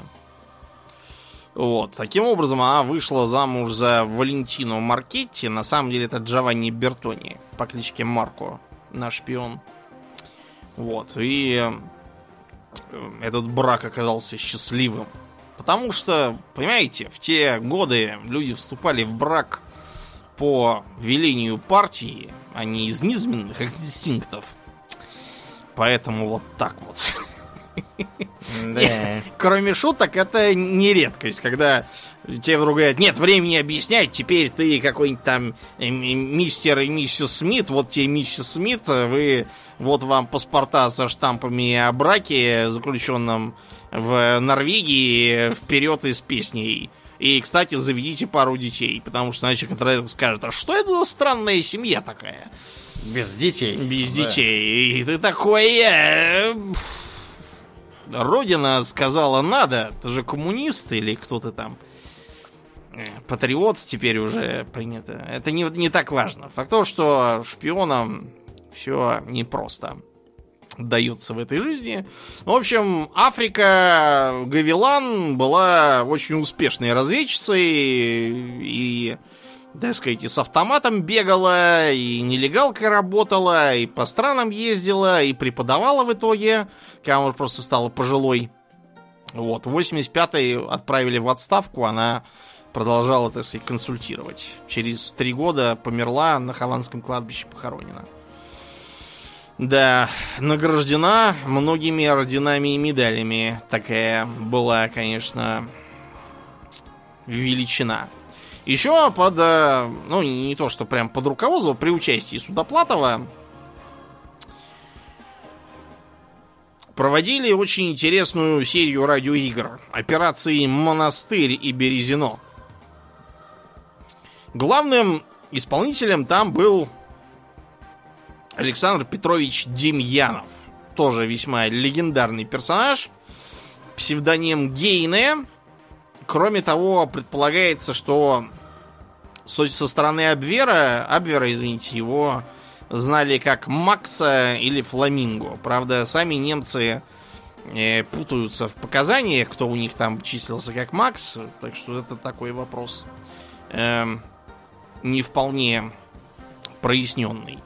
Вот. Таким образом, она вышла замуж за Валентино Маркетти. На самом деле, это Джованни Бертони по кличке Марко, наш шпион. Вот. И э, этот брак оказался счастливым. Потому что, понимаете, в те годы люди вступали в брак по велению партии, а не из низменных инстинктов. Поэтому вот так вот. Да. Кроме шуток, это не редкость, когда тебе вдруг говорят, нет времени объяснять, теперь ты какой-нибудь там э, мистер и миссис Смит, вот тебе миссис Смит, вы, вот вам паспорта со штампами о браке, заключенном в Норвегии, вперед из песней. И, кстати, заведите пару детей, потому что иначе контролер скажет, а что это за странная семья такая? Без детей. Без да. детей. И ты такой... Э, Родина сказала надо. Ты же коммунист или кто то там? Э, патриот теперь уже принято. Это не, не так важно. Факт то, что шпионам все непросто дается в этой жизни. В общем, Африка Гавилан была очень успешной разведчицей и так сказать, и с автоматом бегала, и нелегалкой работала, и по странам ездила, и преподавала в итоге, когда она просто стала пожилой. Вот, в 85-й отправили в отставку, она продолжала, так сказать, консультировать. Через три года померла, на Хованском кладбище похоронена. Да, награждена многими орденами и медалями. Такая была, конечно, величина. Еще под, э, ну, не то, что прям под руководством, при участии Судоплатова проводили очень интересную серию радиоигр. Операции «Монастырь» и «Березино». Главным исполнителем там был Александр Петрович Демьянов. Тоже весьма легендарный персонаж. Псевдоним Гейне. Кроме того, предполагается, что со стороны Абвера, Абвера, извините, его знали как Макса или Фламинго. Правда, сами немцы э, путаются в показаниях, кто у них там числился как Макс. Так что это такой вопрос э, не вполне проясненный.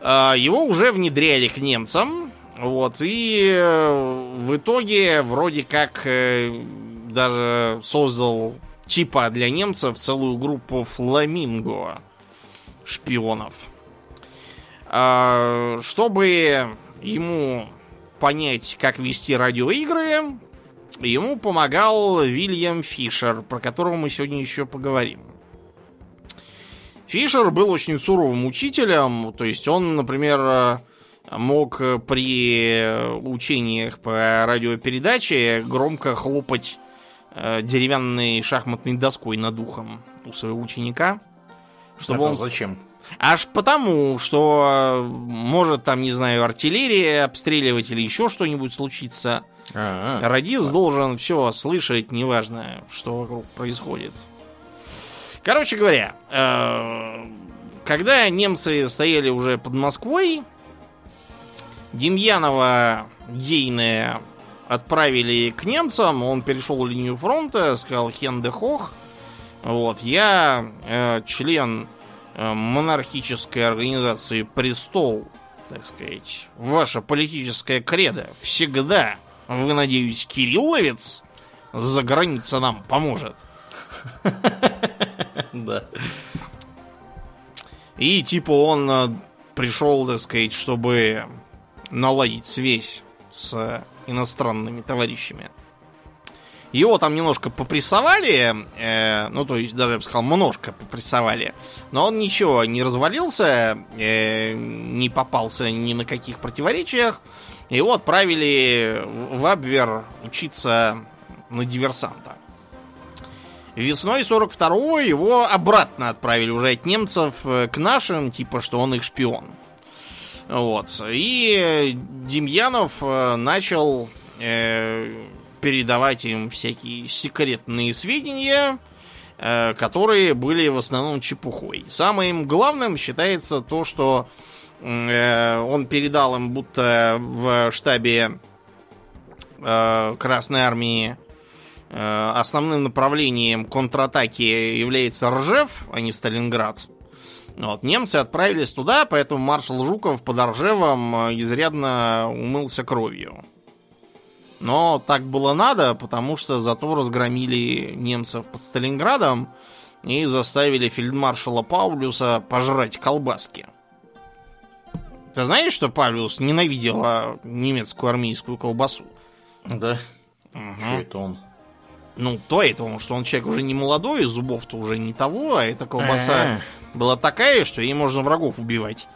Э, его уже внедряли к немцам. Вот, и э, в итоге вроде как э, даже создал типа для немцев целую группу фламинго шпионов. А, чтобы ему понять, как вести радиоигры, ему помогал Вильям Фишер, про которого мы сегодня еще поговорим. Фишер был очень суровым учителем, то есть он, например, мог при учениях по радиопередаче громко хлопать деревянной шахматной доской над ухом у своего ученика. Чтобы Это он... зачем? Аж потому, что может там, не знаю, артиллерия обстреливать или еще что-нибудь случиться. А-а-а. Радист а. должен все слышать, неважно, что вокруг происходит. Короче говоря, э, когда немцы стояли уже под Москвой, Демьянова Гейне отправили к немцам, он перешел линию фронта, сказал Хенде Хох, вот, я э, член Э, монархической организации «Престол», так сказать, ваша политическая кредо всегда, вы, надеюсь, Кирилловец за граница нам поможет. Да. И типа он э, пришел, так сказать, чтобы наладить связь с иностранными товарищами. Его там немножко попрессовали, э, ну, то есть, даже, я бы сказал, немножко попрессовали. Но он ничего не развалился, э, не попался ни на каких противоречиях. Его отправили в Абвер учиться на диверсанта. Весной 42-го его обратно отправили уже от немцев э, к нашим, типа, что он их шпион. Вот. И Демьянов э, начал э, передавать им всякие секретные сведения, э, которые были в основном чепухой. Самым главным считается то, что э, он передал им, будто в штабе э, Красной Армии основным направлением контратаки является Ржев, а не Сталинград. Вот, немцы отправились туда, поэтому маршал Жуков под Ржевом изрядно умылся кровью. Но так было надо, потому что зато разгромили немцев под Сталинградом и заставили фельдмаршала Паулюса пожрать колбаски. Ты знаешь, что Павлюс ненавидел а, немецкую армейскую колбасу? Да. Угу. Что это он? Ну, то это он, что он человек уже не молодой, зубов-то уже не того, а эта колбаса А-а-а. была такая, что ей можно врагов убивать.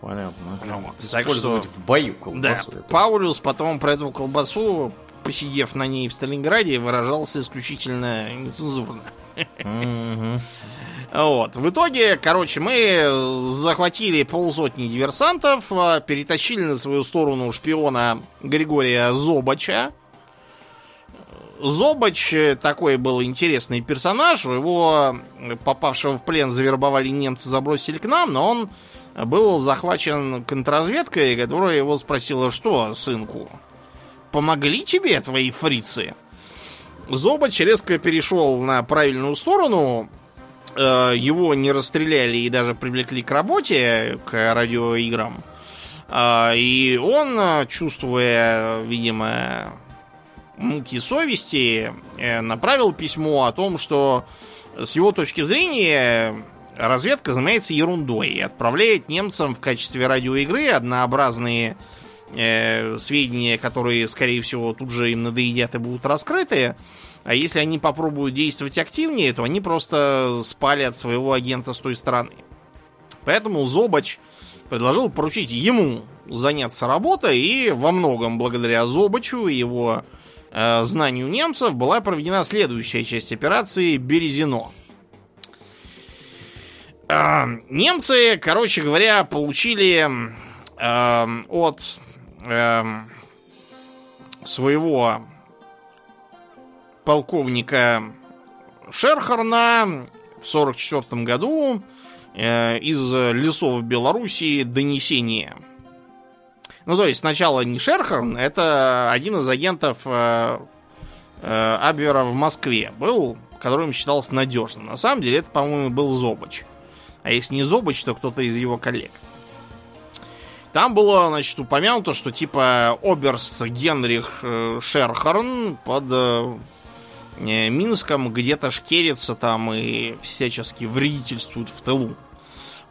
Понятно. Ну, вот. Использовать что... в бою колбасу. Да. Это. Паулюс потом про эту колбасу, посидев на ней в Сталинграде, выражался исключительно нецензурно. Вот. В итоге, короче, мы захватили полсотни диверсантов, а, перетащили на свою сторону шпиона Григория Зобача. Зобач такой был интересный персонаж. Его, попавшего в плен, завербовали немцы, забросили к нам, но он был захвачен контрразведкой, которая его спросила, что, сынку, помогли тебе твои фрицы? Зобач резко перешел на правильную сторону, э, его не расстреляли и даже привлекли к работе, к радиоиграм. Э, и он, чувствуя, видимо, муки совести, э, направил письмо о том, что с его точки зрения разведка занимается ерундой и отправляет немцам в качестве радиоигры однообразные э, сведения, которые, скорее всего, тут же им надоедят и будут раскрыты. А если они попробуют действовать активнее, то они просто спалят своего агента с той стороны. Поэтому Зобач предложил поручить ему заняться работой, и во многом благодаря Зобачу и его э, знанию немцев была проведена следующая часть операции Березино. Э, немцы, короче говоря, получили э, от э, своего полковника Шерхарна в 1944 году э, из лесов Белоруссии донесение. Ну, то есть, сначала не Шерхарн, это один из агентов э, э, Абвера в Москве был, которым считался надежным. На самом деле, это, по-моему, был Зобач. А если не Зобач, то кто-то из его коллег. Там было, значит, упомянуто, что типа Оберст Генрих э, Шерхарн под э, э, Минском где-то шкерится там и всячески вредительствует в тылу.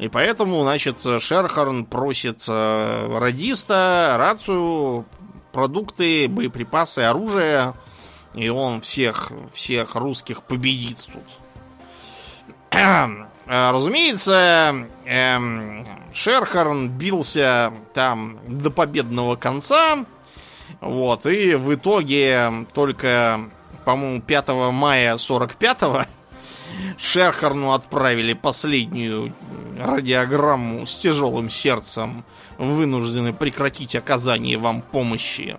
И поэтому, значит, Шерхарн просит э, радиста, рацию, продукты, боеприпасы, оружие. И он всех, всех русских победит тут. Э, разумеется, эм, Шерхарн бился там до победного конца. Вот, и в итоге только, по-моему, 5 мая 45-го Шерхарну отправили последнюю радиограмму с тяжелым сердцем. Вынуждены прекратить оказание вам помощи.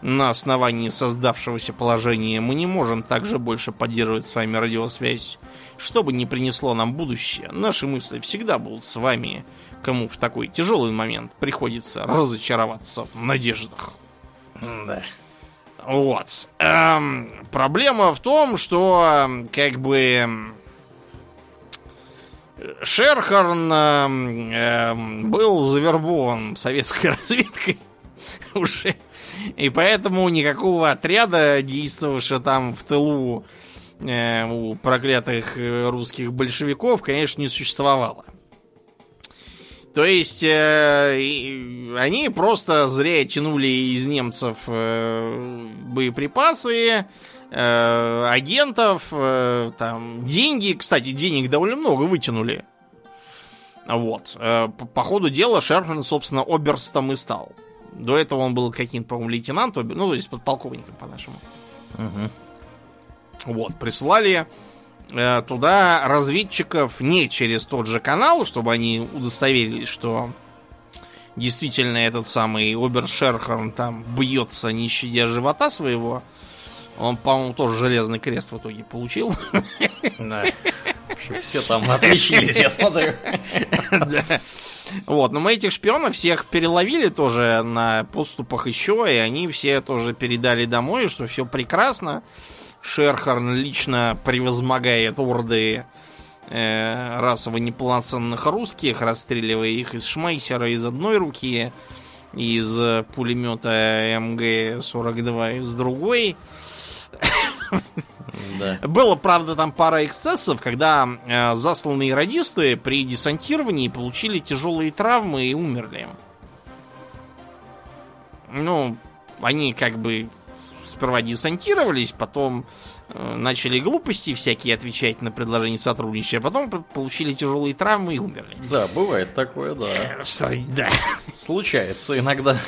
На основании создавшегося положения мы не можем также больше поддерживать с вами радиосвязь. Что бы ни принесло нам будущее, наши мысли всегда будут с вами, кому в такой тяжелый момент приходится разочароваться в надеждах. Да. Вот. Эм, проблема в том, что как бы эм, эм, был завербован советской разведкой уже. И поэтому никакого отряда, действовавшего там в тылу э, у проклятых э, русских большевиков, конечно, не существовало. То есть э, они просто зря тянули из немцев э, боеприпасы, э, агентов, э, там, деньги. Кстати, денег довольно много вытянули. Вот. Э, по, по ходу дела Шерман, собственно, оберстом и стал. До этого он был каким-то, по-моему, лейтенантом, ну, то есть подполковником, по-нашему. Угу. Вот, прислали э, туда разведчиков не через тот же канал, чтобы они удостоверились, что действительно этот самый Обершерхан там бьется, не щадя живота своего. Он, по-моему, тоже железный крест в итоге получил. Да. Все там отличились, я смотрю. Да. Вот, но мы этих шпионов всех переловили тоже на подступах еще, и они все тоже передали домой, что все прекрасно. Шерхарн лично превозмогает орды э, расово неполноценных русских, расстреливая их из шмайсера из одной руки, из пулемета МГ-42 из другой. Да. Было, правда, там пара эксцессов, когда э, засланные радисты при десантировании получили тяжелые травмы и умерли. Ну, они как бы сперва десантировались, потом э, начали глупости всякие отвечать на предложение сотрудничать, а потом получили тяжелые травмы и умерли. Да, бывает такое, да. Э, Да. Случается иногда.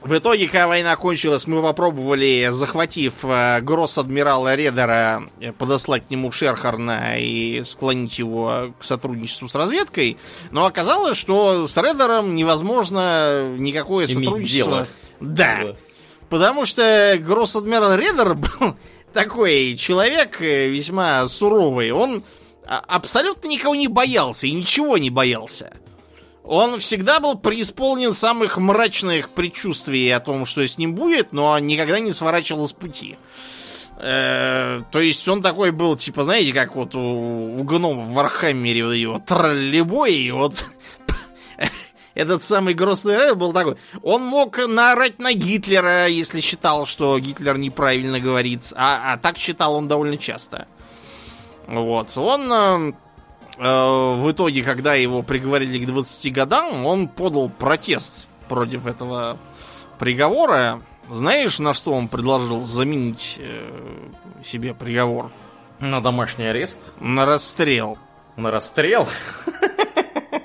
В итоге, когда война кончилась, мы попробовали, захватив э, гросс-адмирала Редера, э, подослать к нему Шерхарна и склонить его к сотрудничеству с разведкой. Но оказалось, что с Редером невозможно никакое Иметь сотрудничество. дело. Да. Вот. Потому что гросс-адмирал Редер был такой человек э, весьма суровый. Он а, абсолютно никого не боялся и ничего не боялся. Он всегда был преисполнен самых мрачных предчувствий о том, что с ним будет, но никогда не сворачивал с пути. Э, то есть он такой был, типа, знаете, как вот у, у гномов в Warhammer е вот его троллебой, и вот этот самый Грозный Ред был такой. Он мог наорать на Гитлера, если считал, что Гитлер неправильно говорит. А, а так считал он довольно часто. Вот. Он э, в итоге, когда его приговорили к 20 годам, он подал протест против этого приговора. Знаешь, на что он предложил заменить э, себе приговор? На домашний арест? На расстрел. На расстрел?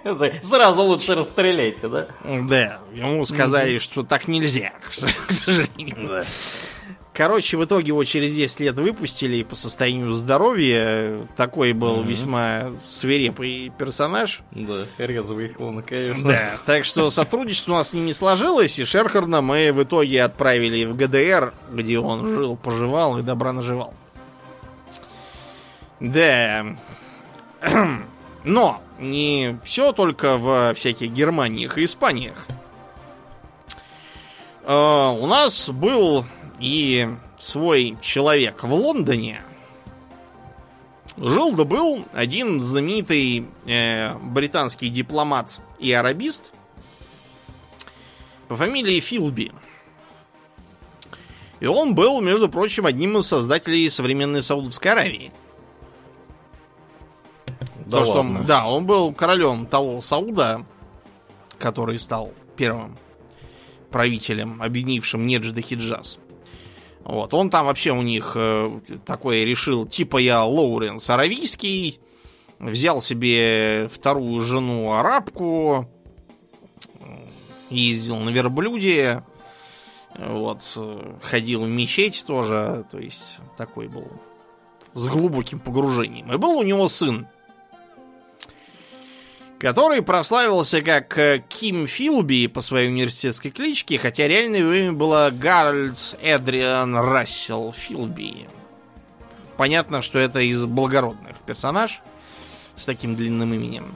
Сразу лучше расстреляйте, да? Да, ему сказали, что так нельзя, к сожалению. Короче, в итоге его через 10 лет выпустили по состоянию здоровья. Такой был mm-hmm. весьма свирепый персонаж. Да, резвый он, конечно. Да, так что сотрудничество у нас с ним не сложилось, и Шерхарна мы в итоге отправили в ГДР, где он жил, поживал и добра наживал. Да. Но не все только в всяких Германиях и Испаниях. Uh, у нас был и свой человек в Лондоне. Жил да был один знаменитый э, британский дипломат и арабист по фамилии Филби. И он был, между прочим, одним из создателей современной Саудовской Аравии. Да, То, что, да, он был королем того Сауда, который стал первым правителем, объединившим Неджда Хиджаз. Вот, он там вообще у них э, такое решил, типа я Лоуренс Аравийский, взял себе вторую жену арабку, ездил на верблюде, вот, ходил в мечеть тоже, то есть такой был с глубоким погружением. И был у него сын, который прославился как э, Ким Филби по своей университетской кличке, хотя реальное имя было Гарольд Эдриан Рассел Филби. Понятно, что это из благородных персонаж с таким длинным именем.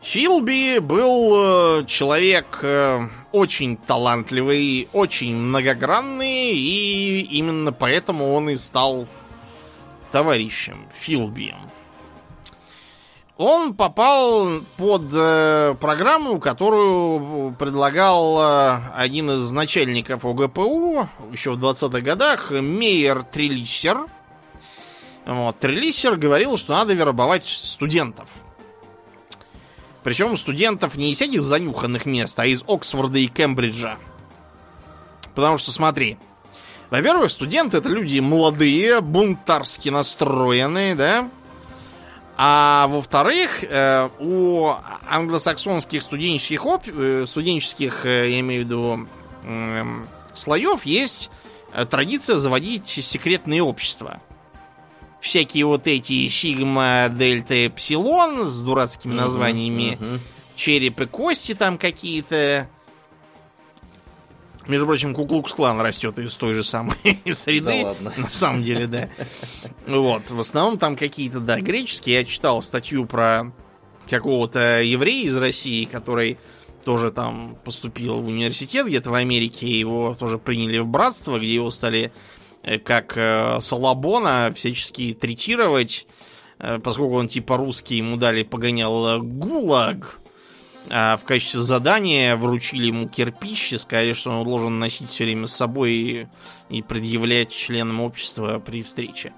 Филби был э, человек э, очень талантливый, очень многогранный, и именно поэтому он и стал товарищем Филбием он попал под э, программу, которую предлагал э, один из начальников ОГПУ еще в 20-х годах, Мейер Трелиссер. Вот, Трелиссер говорил, что надо вербовать студентов. Причем студентов не из всяких занюханных мест, а из Оксфорда и Кембриджа. Потому что, смотри, во-первых, студенты это люди молодые, бунтарски настроенные, да, а во-вторых, э, у англосаксонских студенческих, оп... Э, студенческих, э, я имею в виду, эм, слоев есть традиция заводить секретные общества. Всякие вот эти Сигма, Дельта, Эпсилон с дурацкими названиями, uh-huh, uh-huh. череп и кости там какие-то, между прочим, Куклукс-клан растет из той же самой среды. Да ладно. На самом деле, да. Вот. В основном там какие-то, да, греческие. Я читал статью про какого-то еврея из России, который тоже там поступил в университет где-то в Америке. Его тоже приняли в братство, где его стали э, как э, Салабона всячески третировать. Э, поскольку он типа русский, ему дали погонял ГУЛАГ в качестве задания вручили ему кирпич и сказали, что он должен носить все время с собой и, предъявлять членам общества при встрече.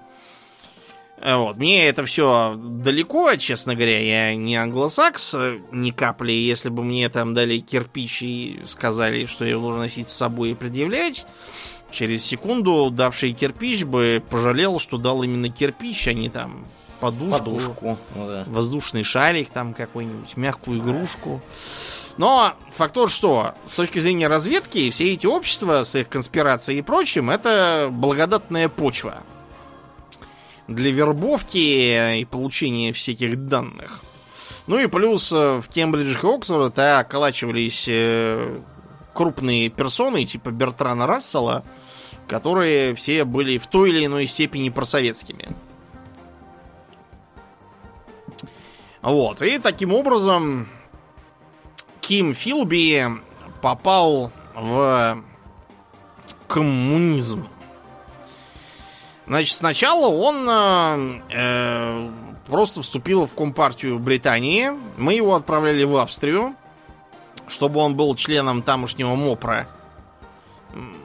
Вот. Мне это все далеко, честно говоря, я не англосакс ни капли. Если бы мне там дали кирпич и сказали, что я его должен носить с собой и предъявлять, через секунду давший кирпич бы пожалел, что дал именно кирпич, а не там подушку, подушку ну, да. воздушный шарик там какой-нибудь, мягкую игрушку. Но факт тот, что с точки зрения разведки все эти общества с их конспирацией и прочим, это благодатная почва для вербовки и получения всяких данных. Ну и плюс э, в Кембридже и Оксфорде околачивались э, крупные персоны, типа Бертрана Рассела, которые все были в той или иной степени просоветскими. Вот, и таким образом Ким Филби попал в коммунизм. Значит, сначала он э, э, просто вступил в Компартию Британии. Мы его отправляли в Австрию, чтобы он был членом тамошнего МОПРа.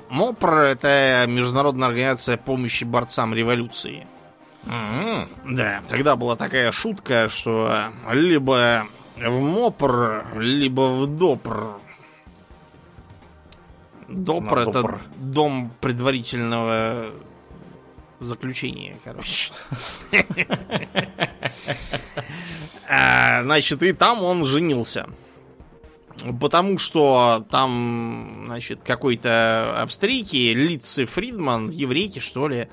МОПР это Международная организация помощи борцам революции. Да, тогда была такая шутка, что либо в МОПР, либо в ДОПР. ДОПР На это ДОПР. дом предварительного заключения, короче. А, Значит, и там он женился. Потому что там, значит, какой-то австрийки, Литце Фридман, еврейки, что ли,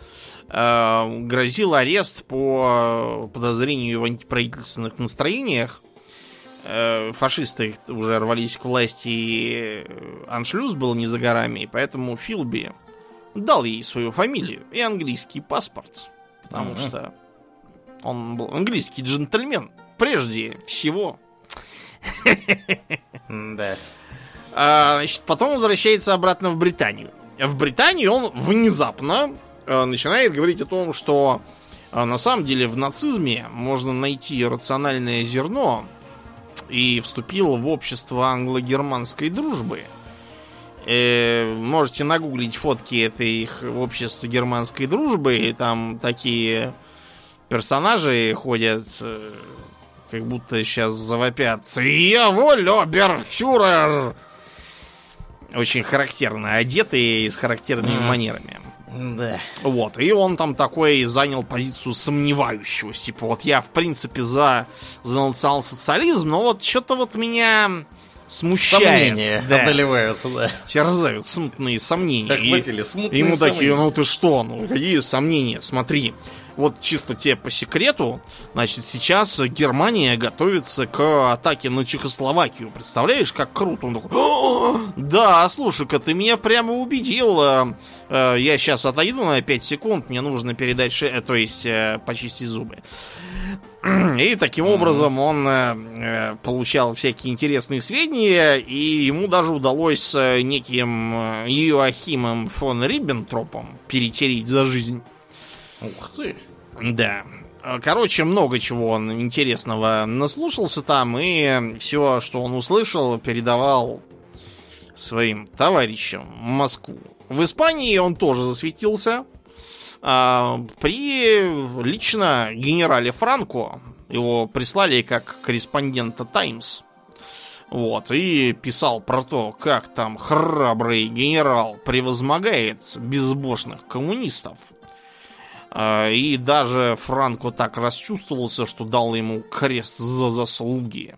э, грозил арест по подозрению в антиправительственных настроениях. Э, Фашисты уже рвались к власти, и аншлюз был не за горами, и поэтому Филби дал ей свою фамилию и английский паспорт. Потому Ага. что он был английский джентльмен прежде всего. Да. А, значит, потом возвращается обратно в Британию. В Британии он внезапно э, начинает говорить о том, что э, на самом деле в нацизме можно найти рациональное зерно и вступил в общество англо-германской дружбы. Э, можете нагуглить фотки этой их общества германской дружбы, и там такие персонажи ходят, э, как будто сейчас завопят «Я оберфюрер!» Очень характерно одетые и с характерными манерами. Да. Вот, и он там такой занял позицию сомневающегося. Типа, вот я, в принципе, за, за национал-социализм, но вот что-то вот меня смущает. Сомнения Да, одолеваются, да. терзают смутные сомнения. И- Охватили смутные Ему такие, сомнения. ну ты что, ну какие сомнения, смотри. Вот чисто тебе по секрету, значит, сейчас Германия готовится к атаке на Чехословакию. Представляешь, как круто? Он такой, «О, да, слушай-ка, ты меня прямо убедил. Э, э, Я сейчас отойду на 5 секунд, мне нужно передать, ше- э, то есть почистить зубы. И таким образом он э, получал всякие интересные сведения, и ему даже удалось с неким Иоахимом фон Риббентропом перетереть за жизнь. Ух ты. Да. Короче, много чего он интересного наслушался там, и все, что он услышал, передавал своим товарищам в Москву. В Испании он тоже засветился. а, При лично генерале Франко его прислали как корреспондента Таймс. Вот, и писал про то, как там храбрый генерал превозмогает безбожных коммунистов. А, И даже Франко так расчувствовался, что дал ему крест за заслуги.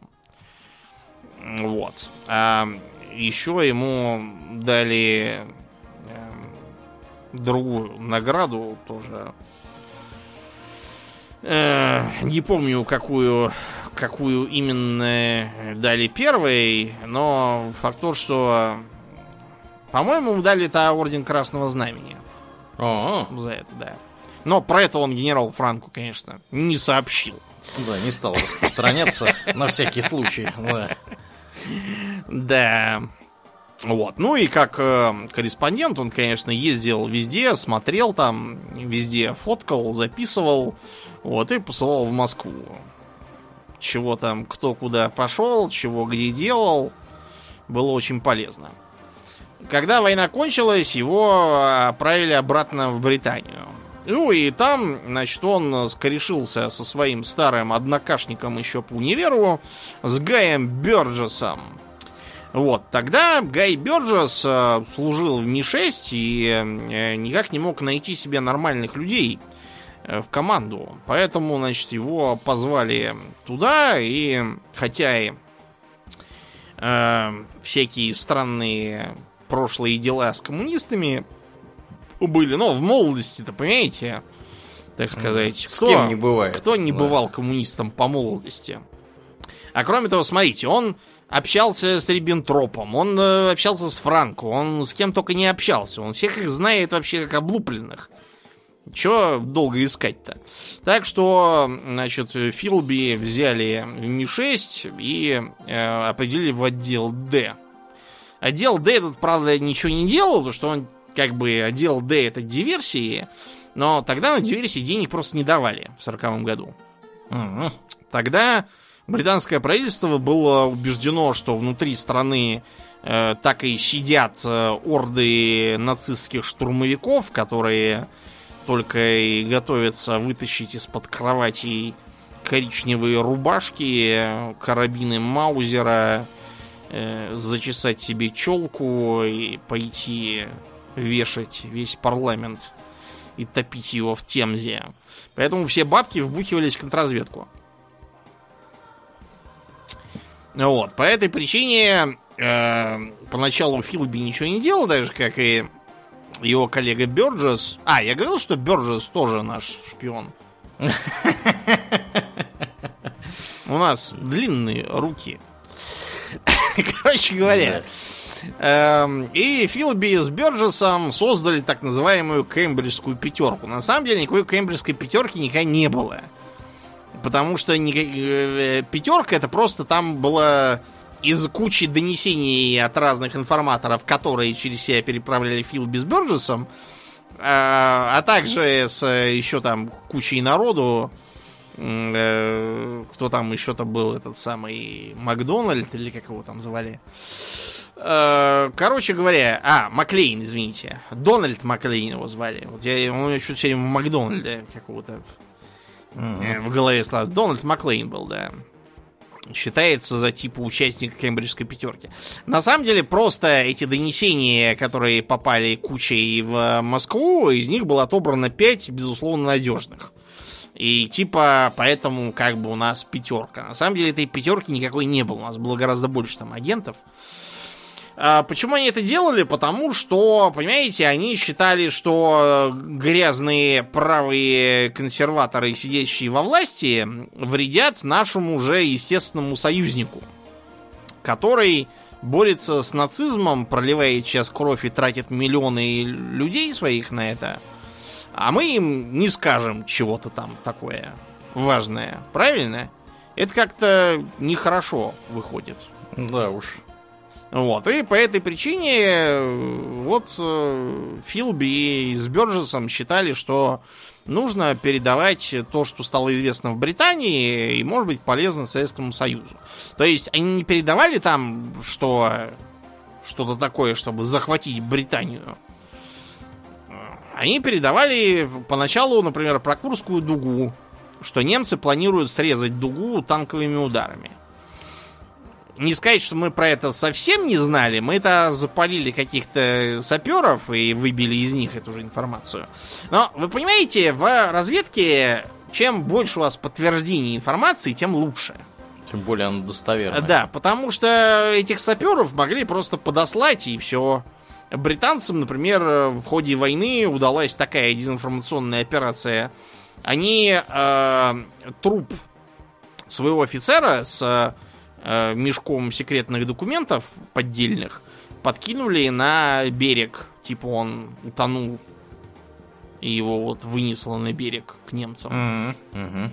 Вот. А еще ему дали эм, другую награду тоже. Э, не помню, какую, какую именно дали первой, но факт тот, что, по-моему, ему дали это орден Красного Знамени О, за это, да. Но про это он генерал Франку, конечно, не сообщил. да, не стал распространяться на всякий случай. Да. Вот. Ну и как э, корреспондент он, конечно, ездил везде, смотрел там, везде фоткал, записывал, вот, и посылал в Москву. Чего там, кто куда пошел, чего где делал, было очень полезно. Когда война кончилась, его отправили обратно в Британию. Ну и там, значит, он скорешился со своим старым однокашником еще по универу, с Гаем Бёрджесом. Вот, тогда Гай Бёрджес э, служил в Ми-6 и э, никак не мог найти себе нормальных людей э, в команду. Поэтому, значит, его позвали туда, и хотя и э, всякие странные прошлые дела с коммунистами были, но в молодости-то, понимаете, так сказать, С кто- кем не бывает. кто не да. бывал коммунистом по молодости? А кроме того, смотрите, он общался с Риббентропом, он э, общался с Франко, он с кем только не общался. Он всех их знает вообще как облупленных. Чё долго искать-то? Так что, значит, Филби взяли в Ми-6 и э, определили в отдел Д. Отдел Д этот, правда, ничего не делал, потому что он как бы отдел Д это диверсии, но тогда на диверсии денег просто не давали в сороковом году. Мгм. Тогда британское правительство было убеждено, что внутри страны э, так и сидят э, орды нацистских штурмовиков, которые только и готовятся вытащить из-под кровати коричневые рубашки, карабины Маузера, э, зачесать себе челку и пойти вешать весь парламент и топить его в Темзе. Поэтому все бабки вбухивались в контрразведку. Вот, по этой причине э, поначалу Филби ничего не делал, даже как и его коллега Бёрджес. А, я говорил, что Бёрджес тоже наш шпион. У нас длинные руки. Короче говоря. Эм, и Филби с Бёрджесом создали так называемую кембриджскую пятерку. На самом деле никакой кембриджской пятерки никогда не было. Потому что э, пятерка это просто там было из кучи донесений от разных информаторов, которые через себя переправляли Филби с Бёрджесом, а, а также с еще там кучей народу, э, кто там еще-то был, этот самый Макдональд, или как его там звали. Э, короче говоря, а, Маклейн, извините. Дональд Маклейн его звали. Вот я, он еще все время в Макдональде какого-то mm-hmm. в голове стал. Дональд Маклейн был, да. Считается за типа участника Кембриджской пятерки. На самом деле, просто эти донесения, которые попали кучей в Москву, из них было отобрано 5, безусловно, надежных. И типа, поэтому как бы у нас пятерка. На самом деле этой пятерки никакой не было. У нас было гораздо больше там агентов. Почему они это делали? Потому что, понимаете, они считали, что грязные правые консерваторы, сидящие во власти, вредят нашему уже естественному союзнику, который борется с нацизмом, проливает сейчас кровь и тратит миллионы людей своих на это, а мы им не скажем чего-то там такое важное. Правильно? Это как-то нехорошо выходит. Да уж. Вот, и по этой причине вот э, Филби с Бёрджесом считали, что нужно передавать то, что стало известно в Британии, и может быть полезно Советскому Союзу. То есть они не передавали там, что что-то такое, чтобы захватить Британию. Они передавали поначалу, например, про Курскую дугу, что немцы планируют срезать дугу танковыми ударами не сказать, что мы про это совсем не знали. Мы это запалили каких-то саперов и выбили из них эту же информацию. Но вы понимаете, в разведке чем больше у вас подтверждений информации, тем лучше. Тем более она достоверная. Да, потому что этих саперов могли просто подослать и все. Британцам, например, в ходе войны удалась такая дезинформационная операция. Они э, труп своего офицера с э, мешком секретных документов поддельных подкинули на берег. Типа он утонул. И его вот вынесло на берег к немцам. Mm-hmm. Mm-hmm.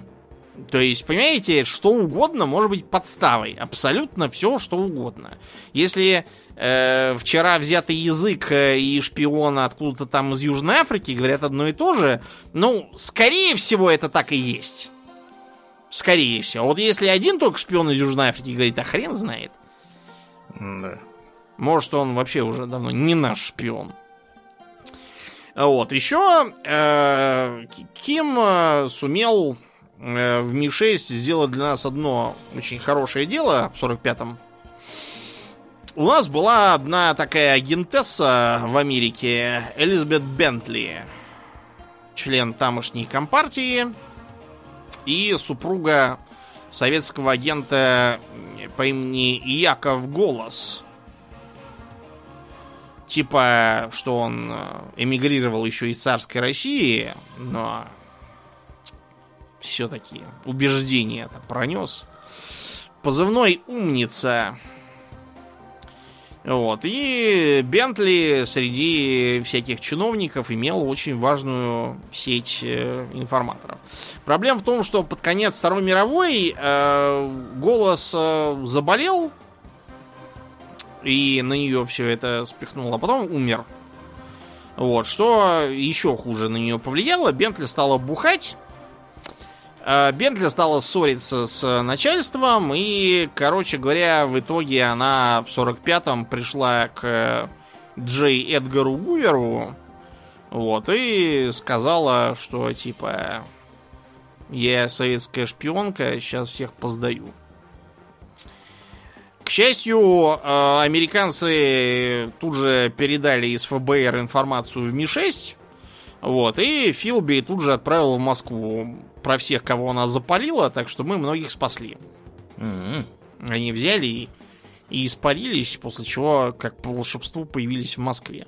То есть, понимаете, что угодно может быть подставой. Абсолютно все, что угодно. Если э, вчера взятый язык э, и шпиона откуда-то там из Южной Африки говорят одно и то же, ну, скорее всего, это так и есть. Скорее всего. Вот если один только шпион из Южной Африки говорит, а хрен знает. Да. Может, он вообще уже давно не наш шпион. Вот. Еще э, Ким э, сумел э, в Ми-6 сделать для нас одно очень хорошее дело в 45-м. У нас была одна такая агентесса в Америке, Элизабет Бентли, член тамошней компартии, и супруга советского агента по имени Яков Голос. Типа, что он э, эмигрировал еще из царской России, но все-таки убеждение это пронес. Позывной «Умница» Вот. И Бентли среди всяких чиновников имел очень важную сеть э, информаторов. Проблема в том, что под конец Второй мировой э, голос э, заболел, и на нее все это спихнуло, а потом умер. Вот, что еще хуже на нее повлияло. Бентли стала бухать, Бентли стала ссориться с начальством, и, короче говоря, в итоге она в 45-м пришла к Джей Эдгару Гуверу, Вот, и сказала, что типа я советская шпионка, сейчас всех поздаю. К счастью, э, американцы тут же передали из ФБР информацию в Ми-6. Вот, и Филби тут же отправил в Москву про всех, кого она запалила, так что мы многих спасли. М-м. Они взяли и, и испарились, после чего, как по волшебству, появились в Москве.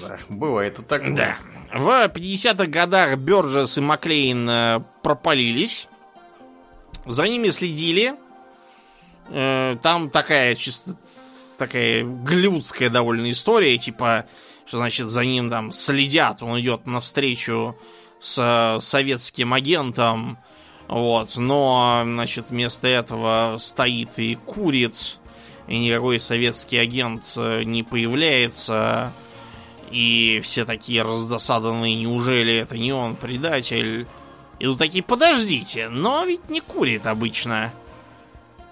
Да, бывает и так. Да. В 50-х годах Бёрджес и Маклейн э, пропалились. За ними следили. Э, Там такая чисто такая голливудская довольно история, типа, что значит за ним там следят, он идет навстречу с э, советским агентом, вот, но, значит, вместо этого стоит и курит, и никакой советский агент э, не появляется, и все такие раздосаданные, неужели это не он предатель? И тут такие, подождите, но ведь не курит обычно.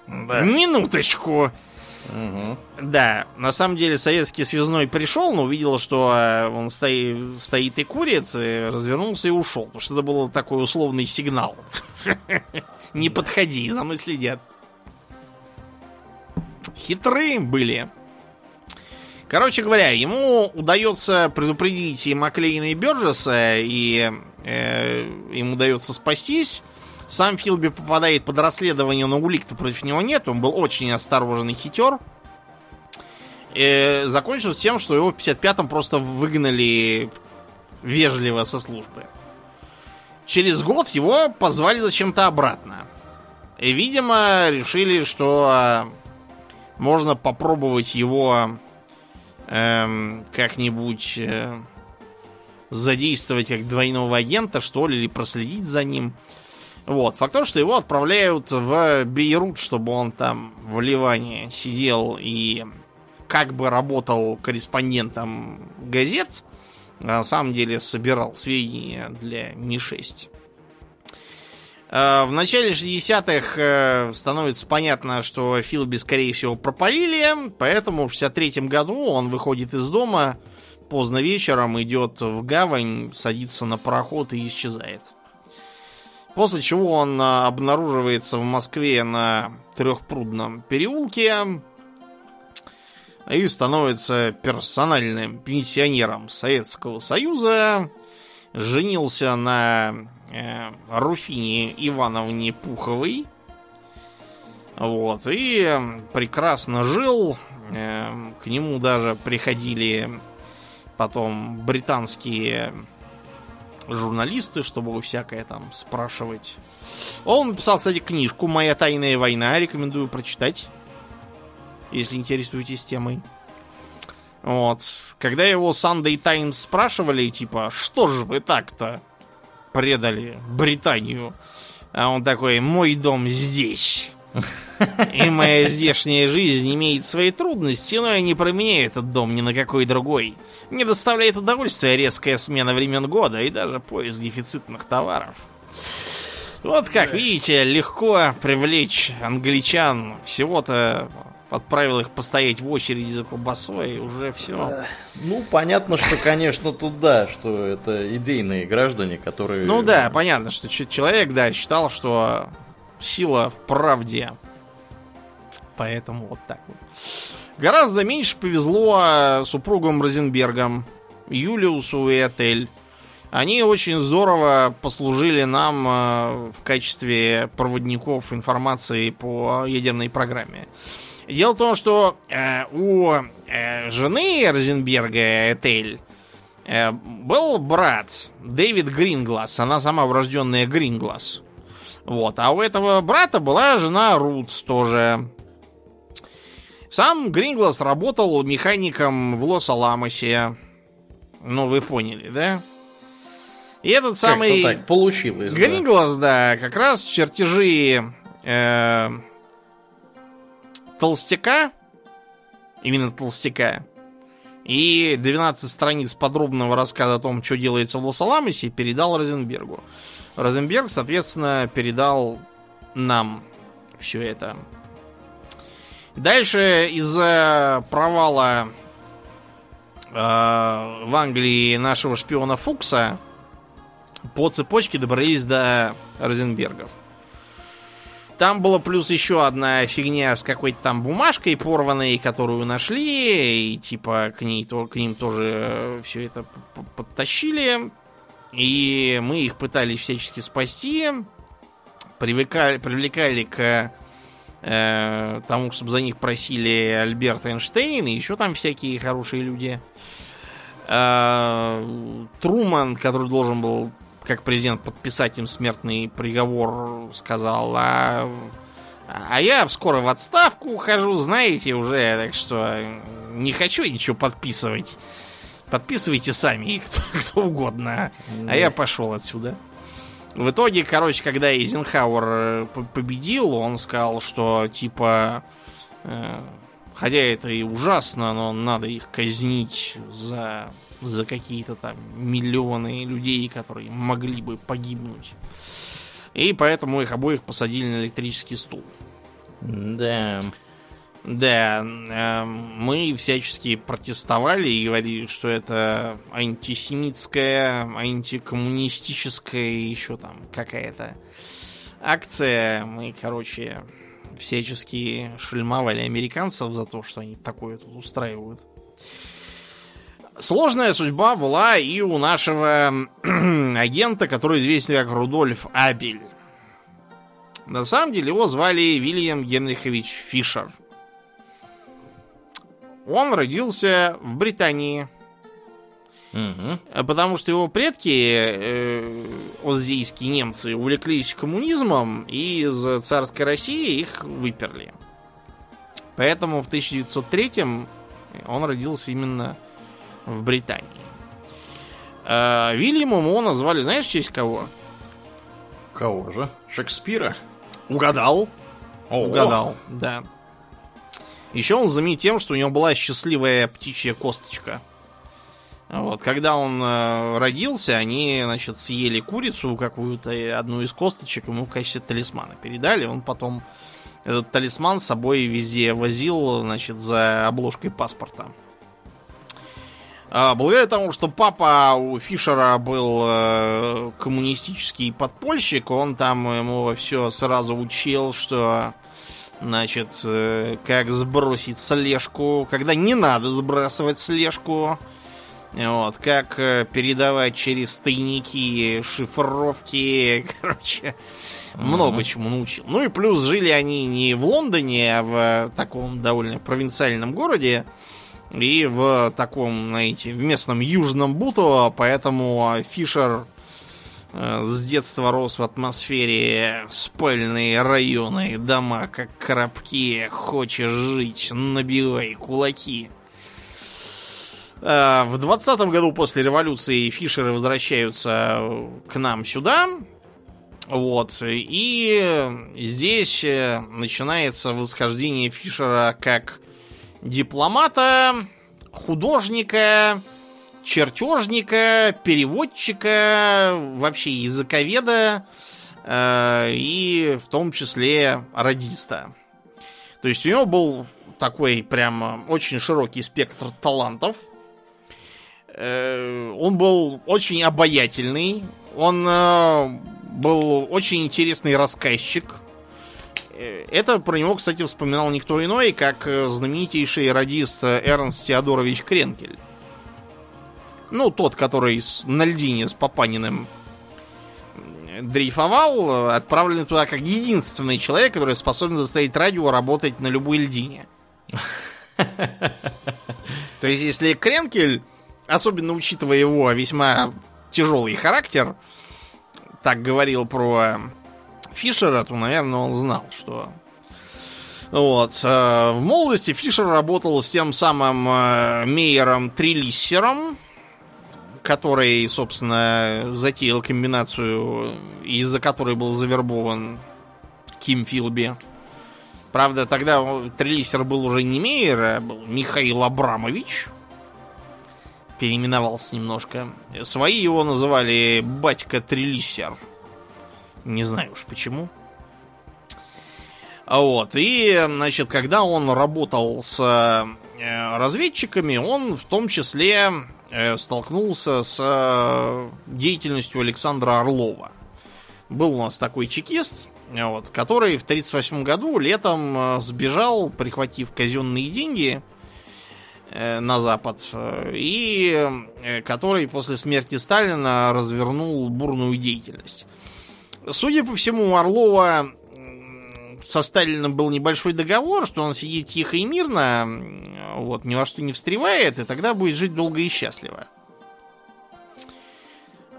Да. Минуточку. Мгм. Да, на самом деле советский связной пришел, но увидел, что э, он стоит, стоит и курит, и развернулся и ушел. Потому что это был такой условный сигнал. Не подходи, за мной следят. Хитрые были. Короче говоря, ему удается предупредить и Маклейна, и Бёрджеса, и э, им удается спастись. Сам Филби попадает под расследование, но улик-то против него нет. Он был очень осторожен и хитер. Э, закончилось тем, что его в 55-м просто выгнали вежливо со службы. Через год его позвали зачем-то обратно. И, видимо, решили, что а, можно попробовать его эм, как-нибудь э, задействовать как двойного агента, что ли, или проследить за ним. Вот. Факт то, что его отправляют в Бейрут, чтобы он там в Ливане сидел и как бы работал корреспондентом газет, а на самом деле собирал сведения для Ми-6. Э, В начале 60-х э, становится понятно, что Филби, скорее всего, пропалили, поэтому в 63-м году он выходит из дома поздно вечером, идет в гавань, садится на пароход и исчезает. После чего он а, обнаруживается в Москве на Трехпрудном переулке и становится персональным пенсионером Советского Союза. Женился на э, Руфине Ивановне Пуховой. Вот, и прекрасно жил. Э, К нему даже приходили потом британские журналисты, чтобы всякое там спрашивать. Он написал, кстати, книжку «Моя тайная война». Рекомендую прочитать, если интересуетесь темой. Вот. Когда его Sunday Times спрашивали, типа, что же вы так-то предали Британию? А он такой, мой дом здесь. И моя здешняя жизнь имеет свои трудности, но я не променяю этот дом ни на какой другой. Мне доставляет удовольствие резкая смена времен года и даже поиск дефицитных товаров. Вот как видите, легко привлечь англичан. Всего-то отправил их постоять в очереди за колбасой, и уже все. Ну, понятно, что, конечно, тут да, что это идейные граждане, которые... Ну да, понятно, что человек, да, считал, что сила в правде. Поэтому вот так вот. Гораздо меньше повезло э, супругам Розенбергам, Юлиусу и Этель. Они очень здорово послужили нам э, в качестве проводников информации по ядерной программе. Дело в том, что э, у э, жены Розенберга Этель э, был брат Дэвид Гринглас. Она сама урожденная Гринглас. Вот. А у этого брата была жена Рут тоже. Сам Гринглас работал механиком в Лос-Аламосе. Ну, вы поняли, да? И этот Как-то самый так получилось. да. Гринглас, да, как раз чертежи э, толстяка, именно толстяка, и 12 страниц подробного рассказа о том, что делается в Лос-Аламосе, передал Розенбергу. Розенберг, соответственно, передал нам все это. Дальше из-за провала в Англии нашего шпиона Фукса по цепочке добрались до Розенбергов. Там была плюс еще одна фигня с какой-то там бумажкой порванной, которую нашли, и типа к, ней, то, к ним тоже все это подтащили. И мы их пытались всячески спасти, привлекали, привлекали к э, тому, чтобы за них просили Альберт Эйнштейн и еще там всякие хорошие люди. Э, Труман, который должен был как президент подписать им смертный приговор, сказал, а, а я скоро в отставку ухожу, знаете, уже, так что не хочу ничего подписывать. Подписывайте сами, кто, кто угодно. Да. А я пошел отсюда. В итоге, короче, когда Эйзенхауэр э, победил, он сказал, что типа, э, хотя это и ужасно, но надо их казнить за за какие-то там миллионы людей, которые могли бы погибнуть. И поэтому их обоих посадили на электрический стул. Да. Да, э, мы всячески протестовали и говорили, что это антисемитская, антикоммунистическая еще там какая-то акция. Мы, короче, всячески шельмовали американцев за то, что они такое тут устраивают. Сложная судьба была и у нашего агента, который известен как Рудольф Абель. На самом деле его звали Вильям Генрихович Фишер. Он родился в Британии. Угу. Потому что его предки, э, оззейские немцы, увлеклись коммунизмом и из царской России их выперли. Поэтому в 1903 он родился именно в Британии. А, Вильямом его назвали, знаешь, в честь кого? Кого же? Шекспира? Угадал. О, Угадал, да. Еще он знаменит тем, что у него была счастливая птичья косточка. Вот, когда он э, родился, они, значит, съели курицу какую-то, одну из косточек ему в качестве талисмана передали. Он потом этот талисман с собой везде возил, значит, за обложкой паспорта. А, благодаря тому, что папа у Фишера был э, коммунистический подпольщик, он там ему все сразу учил, что значит, э, как сбросить слежку, когда не надо сбрасывать слежку, вот, как э, передавать через тайники шифровки, короче, mm-hmm. много чему научил. Ну и плюс жили они не в Лондоне, а в таком довольно провинциальном городе, и в таком, знаете, в местном южном Бутово, поэтому Фишер с детства рос в атмосфере спальные районы, дома как коробки, хочешь жить, набивай кулаки. Э, в двадцатом году после революции Фишеры возвращаются к нам сюда, вот, и здесь э, начинается восхождение Фишера как дипломата, художника, чертежника, переводчика, вообще языковеда э, и в том числе радиста. То есть у него был такой прям очень широкий спектр талантов. Э, он был очень обаятельный. Он э, был очень интересный рассказчик. Э, это про него, кстати, вспоминал никто иной, как э, знаменитейший радист Эрнст Теодорович Кренкель. Ну, тот, который на льдине с Папаниным дрейфовал, отправленный туда как единственный человек, который способен заставить радио работать на любой льдине. То есть, если Кренкель, особенно учитывая его весьма тяжелый характер, так говорил про Фишера, то, наверное, он знал, что... Вот. Э, в молодости Фишер работал с тем самым э, Мейером Трилиссером, который, собственно, затеял комбинацию, из-за которой был завербован Ким Филби. Правда, тогда Трилиссер был уже не Мейер, а был Михаил Абрамович. Переименовался немножко. Свои его называли Батька Трилиссер. Не знаю уж почему. Вот. И, значит, когда он работал с э, разведчиками он в том числе столкнулся с э, деятельностью Александра Орлова. Был у нас такой чекист, вот, который в 1938 году летом сбежал, прихватив казенные деньги на Запад, и который после смерти Сталина развернул бурную деятельность. Судя по всему, Орлова со Сталиным был небольшой договор, что он сидит тихо и мирно, вот, ни во что не встревает, и тогда будет жить долго и счастливо.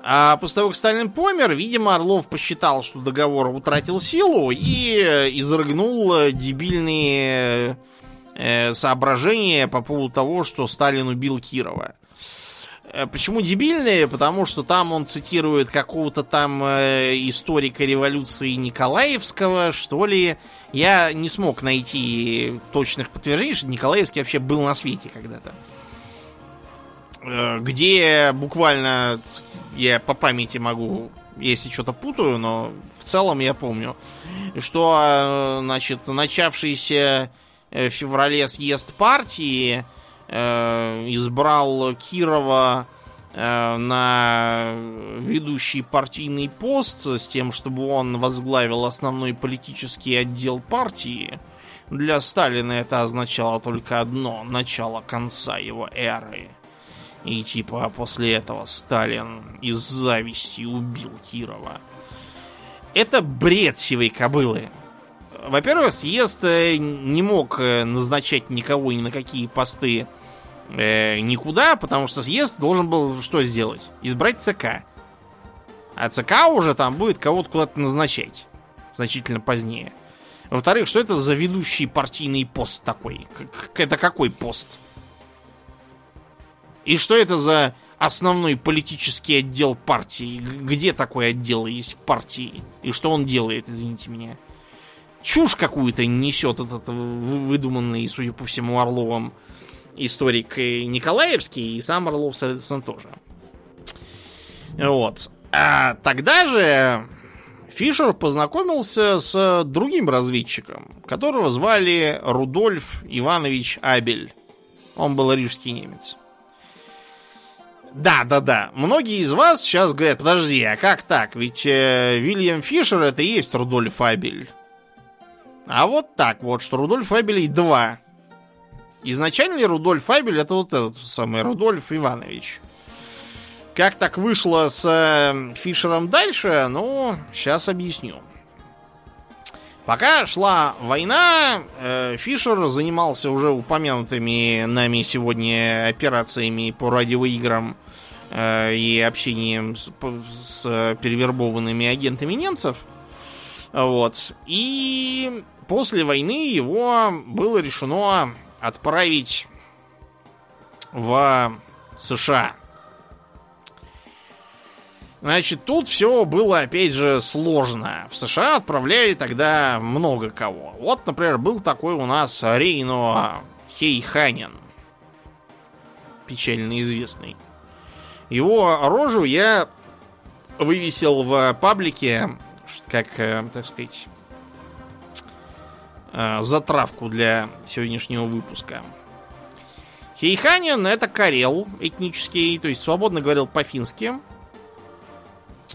А после того, как Сталин помер, видимо, Орлов посчитал, что договор утратил силу и изрыгнул дебильные э, соображения по поводу того, что Сталин убил Кирова. Э, почему дебильные? Потому что там он цитирует какого-то там э, историка революции Николаевского, что ли. Я не смог найти точных подтверждений, что Николаевский вообще был на свете когда-то. Э, где буквально, я по памяти могу, если что-то путаю, но в целом я помню, что, значит, начавшийся в феврале съезд партии избрал Кирова э, на ведущий партийный пост с тем, чтобы он возглавил основной политический отдел партии. Для Сталина это означало только одно – начало конца его эры. И типа после этого Сталин из зависти убил Кирова. Это бред сивой кобылы. Во-первых, съезд э, не мог назначать никого ни на какие посты э, никуда, потому что съезд должен был что сделать? Избрать ЦК. А ЦК уже там будет кого-то куда-то назначать. Значительно позднее. Во-вторых, что это за ведущий партийный пост такой? Это какой пост? И что это за основной политический отдел партии? Где такой отдел есть в партии? И что он делает, извините меня? Чушь какую-то несет этот выдуманный, судя по всему, Орловым историк Николаевский, и сам Орлов, соответственно, тоже. Вот. А тогда же Фишер познакомился с другим разведчиком, которого звали Рудольф Иванович Абель. Он был рижский немец. Да, да, да. Многие из вас сейчас говорят, подожди, а как так? Ведь э, Вильям Фишер это и есть Рудольф Абель. А вот так вот, что Рудольф Абелей два. Изначально Рудольф Фабель это вот этот самый Рудольф Иванович. Как так вышло с э, Фишером дальше, ну, сейчас объясню. Пока шла война, э, Фишер занимался уже упомянутыми нами сегодня операциями по радиоиграм э, и общением с перевербованными агентами немцев. Вот. И после войны его было решено отправить в США. Значит, тут все было, опять же, сложно. В США отправляли тогда много кого. Вот, например, был такой у нас Рейно Хейханин. Печально известный. Его рожу я вывесил в паблике, как, э, так сказать, затравку для сегодняшнего выпуска. Хейханин это карел этнический, то есть свободно говорил по-фински.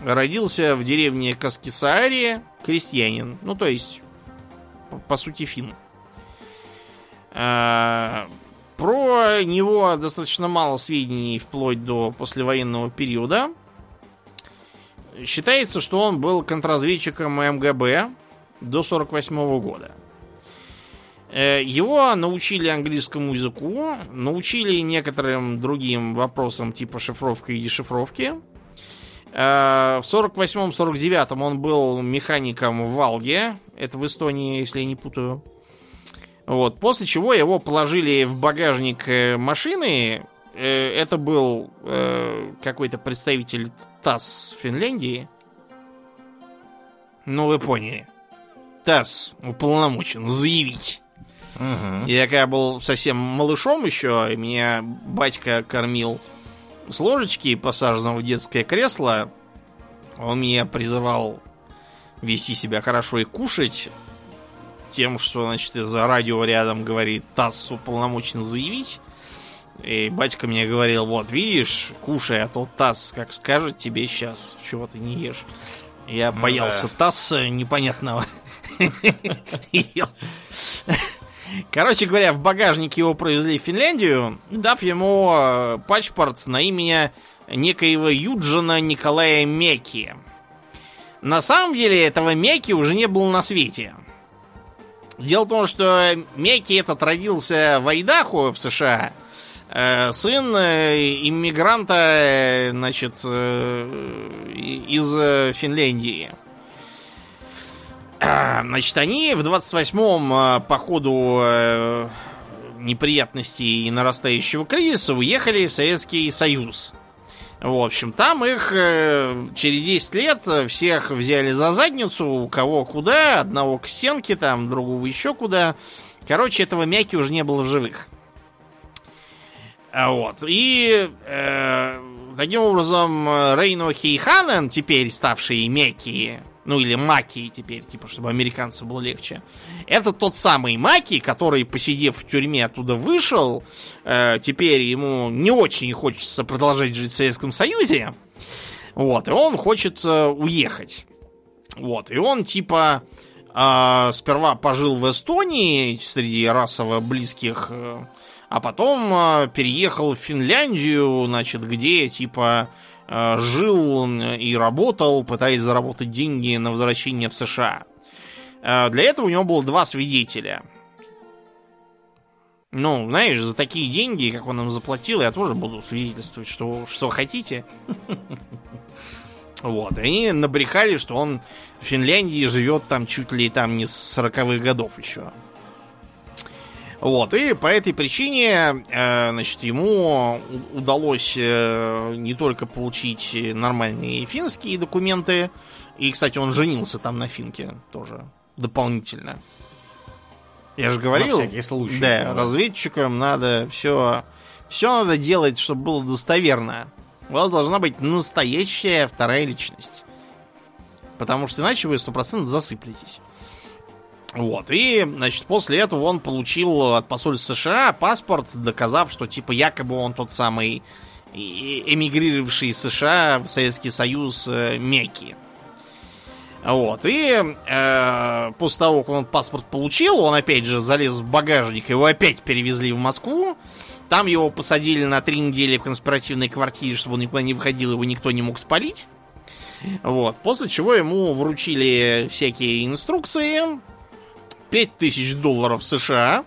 Родился в деревне Каскисаари, крестьянин, ну то есть, по, по сути, фин. А, про него достаточно мало сведений вплоть до послевоенного периода. Считается, что он был контрразведчиком МГБ до 48 года. Э, его научили английскому языку, научили некоторым другим вопросам типа шифровка и дешифровки. Э, в 48-49 он был механиком в Валге. Это в Эстонии, если я не путаю. Вот. После чего его положили в багажник э, машины. Это был какой-то представитель ТАСС Финляндии. Ну, вы поняли. ТАСС уполномочен заявить Угу. Я когда был совсем малышом еще, и меня батька кормил с ложечки, посаженного в детское кресло. Он меня призывал вести себя хорошо и кушать. тем, что, значит, из-за радио рядом говорит ТАСС уполномочен заявить. И батька мне говорил, вот, видишь, кушай, а то ТАСС, как скажет тебе сейчас, чего ты не ешь. Я боялся да. ТАССа непонятного. Короче говоря, в багажнике его провезли в Финляндию, дав ему э, паспорт на имя некоего Юджина Николая Меки. На самом деле этого Меки уже не было на свете. Дело в том, что Меки этот родился в Айдахо в США. Э, сын э, иммигранта, значит, из Финляндии. Значит, они в 28-м э, по ходу э, неприятностей и нарастающего кризиса уехали в Советский Союз. В общем, там их э, через 10 лет всех взяли за задницу, у кого куда, одного к стенке, там, другого еще куда. Короче, этого мяки уже не было в живых. А вот. И э, таким образом Рейно Хейханен, теперь ставший Мяки, ну или Маки теперь, типа, чтобы американцам было легче. Это тот самый Маки, который, посидев в тюрьме, оттуда вышел. Э, теперь ему не очень хочется продолжать жить в Советском Союзе. Вот, и он хочет э, уехать. Вот, и он типа э, сперва пожил в Эстонии среди расово близких, э, а потом э, переехал в Финляндию, значит, где типа жил и работал, пытаясь заработать деньги на возвращение в США. Э, для этого у него было два свидетеля. Ну, знаешь, за такие деньги, как он им заплатил, я тоже буду свидетельствовать, что, что хотите. Вот, они набрехали, что он в Финляндии живет там чуть ли там не с 40-х годов еще. Вот, и по этой причине, э, значит, ему удалось э, не только получить нормальные финские документы, и, кстати, он женился там на финке тоже дополнительно. Я же говорил, на всякий случай. Да, да, разведчикам надо все, все надо делать, чтобы было достоверно. У вас должна быть настоящая вторая личность. Потому что иначе вы сто процентов засыплетесь. Вот, и, значит, после этого он получил от посольства США паспорт, доказав, что, типа, якобы он тот самый эмигрировавший из США в Советский Союз э, Мекки. Вот, и э, после того, как он паспорт получил, он опять же залез в багажник, его опять перевезли в Москву. Там его посадили на три недели в конспиративной квартире, чтобы он никуда не выходил, его никто не мог спалить. Вот, после чего ему вручили всякие инструкции, 5000 долларов США.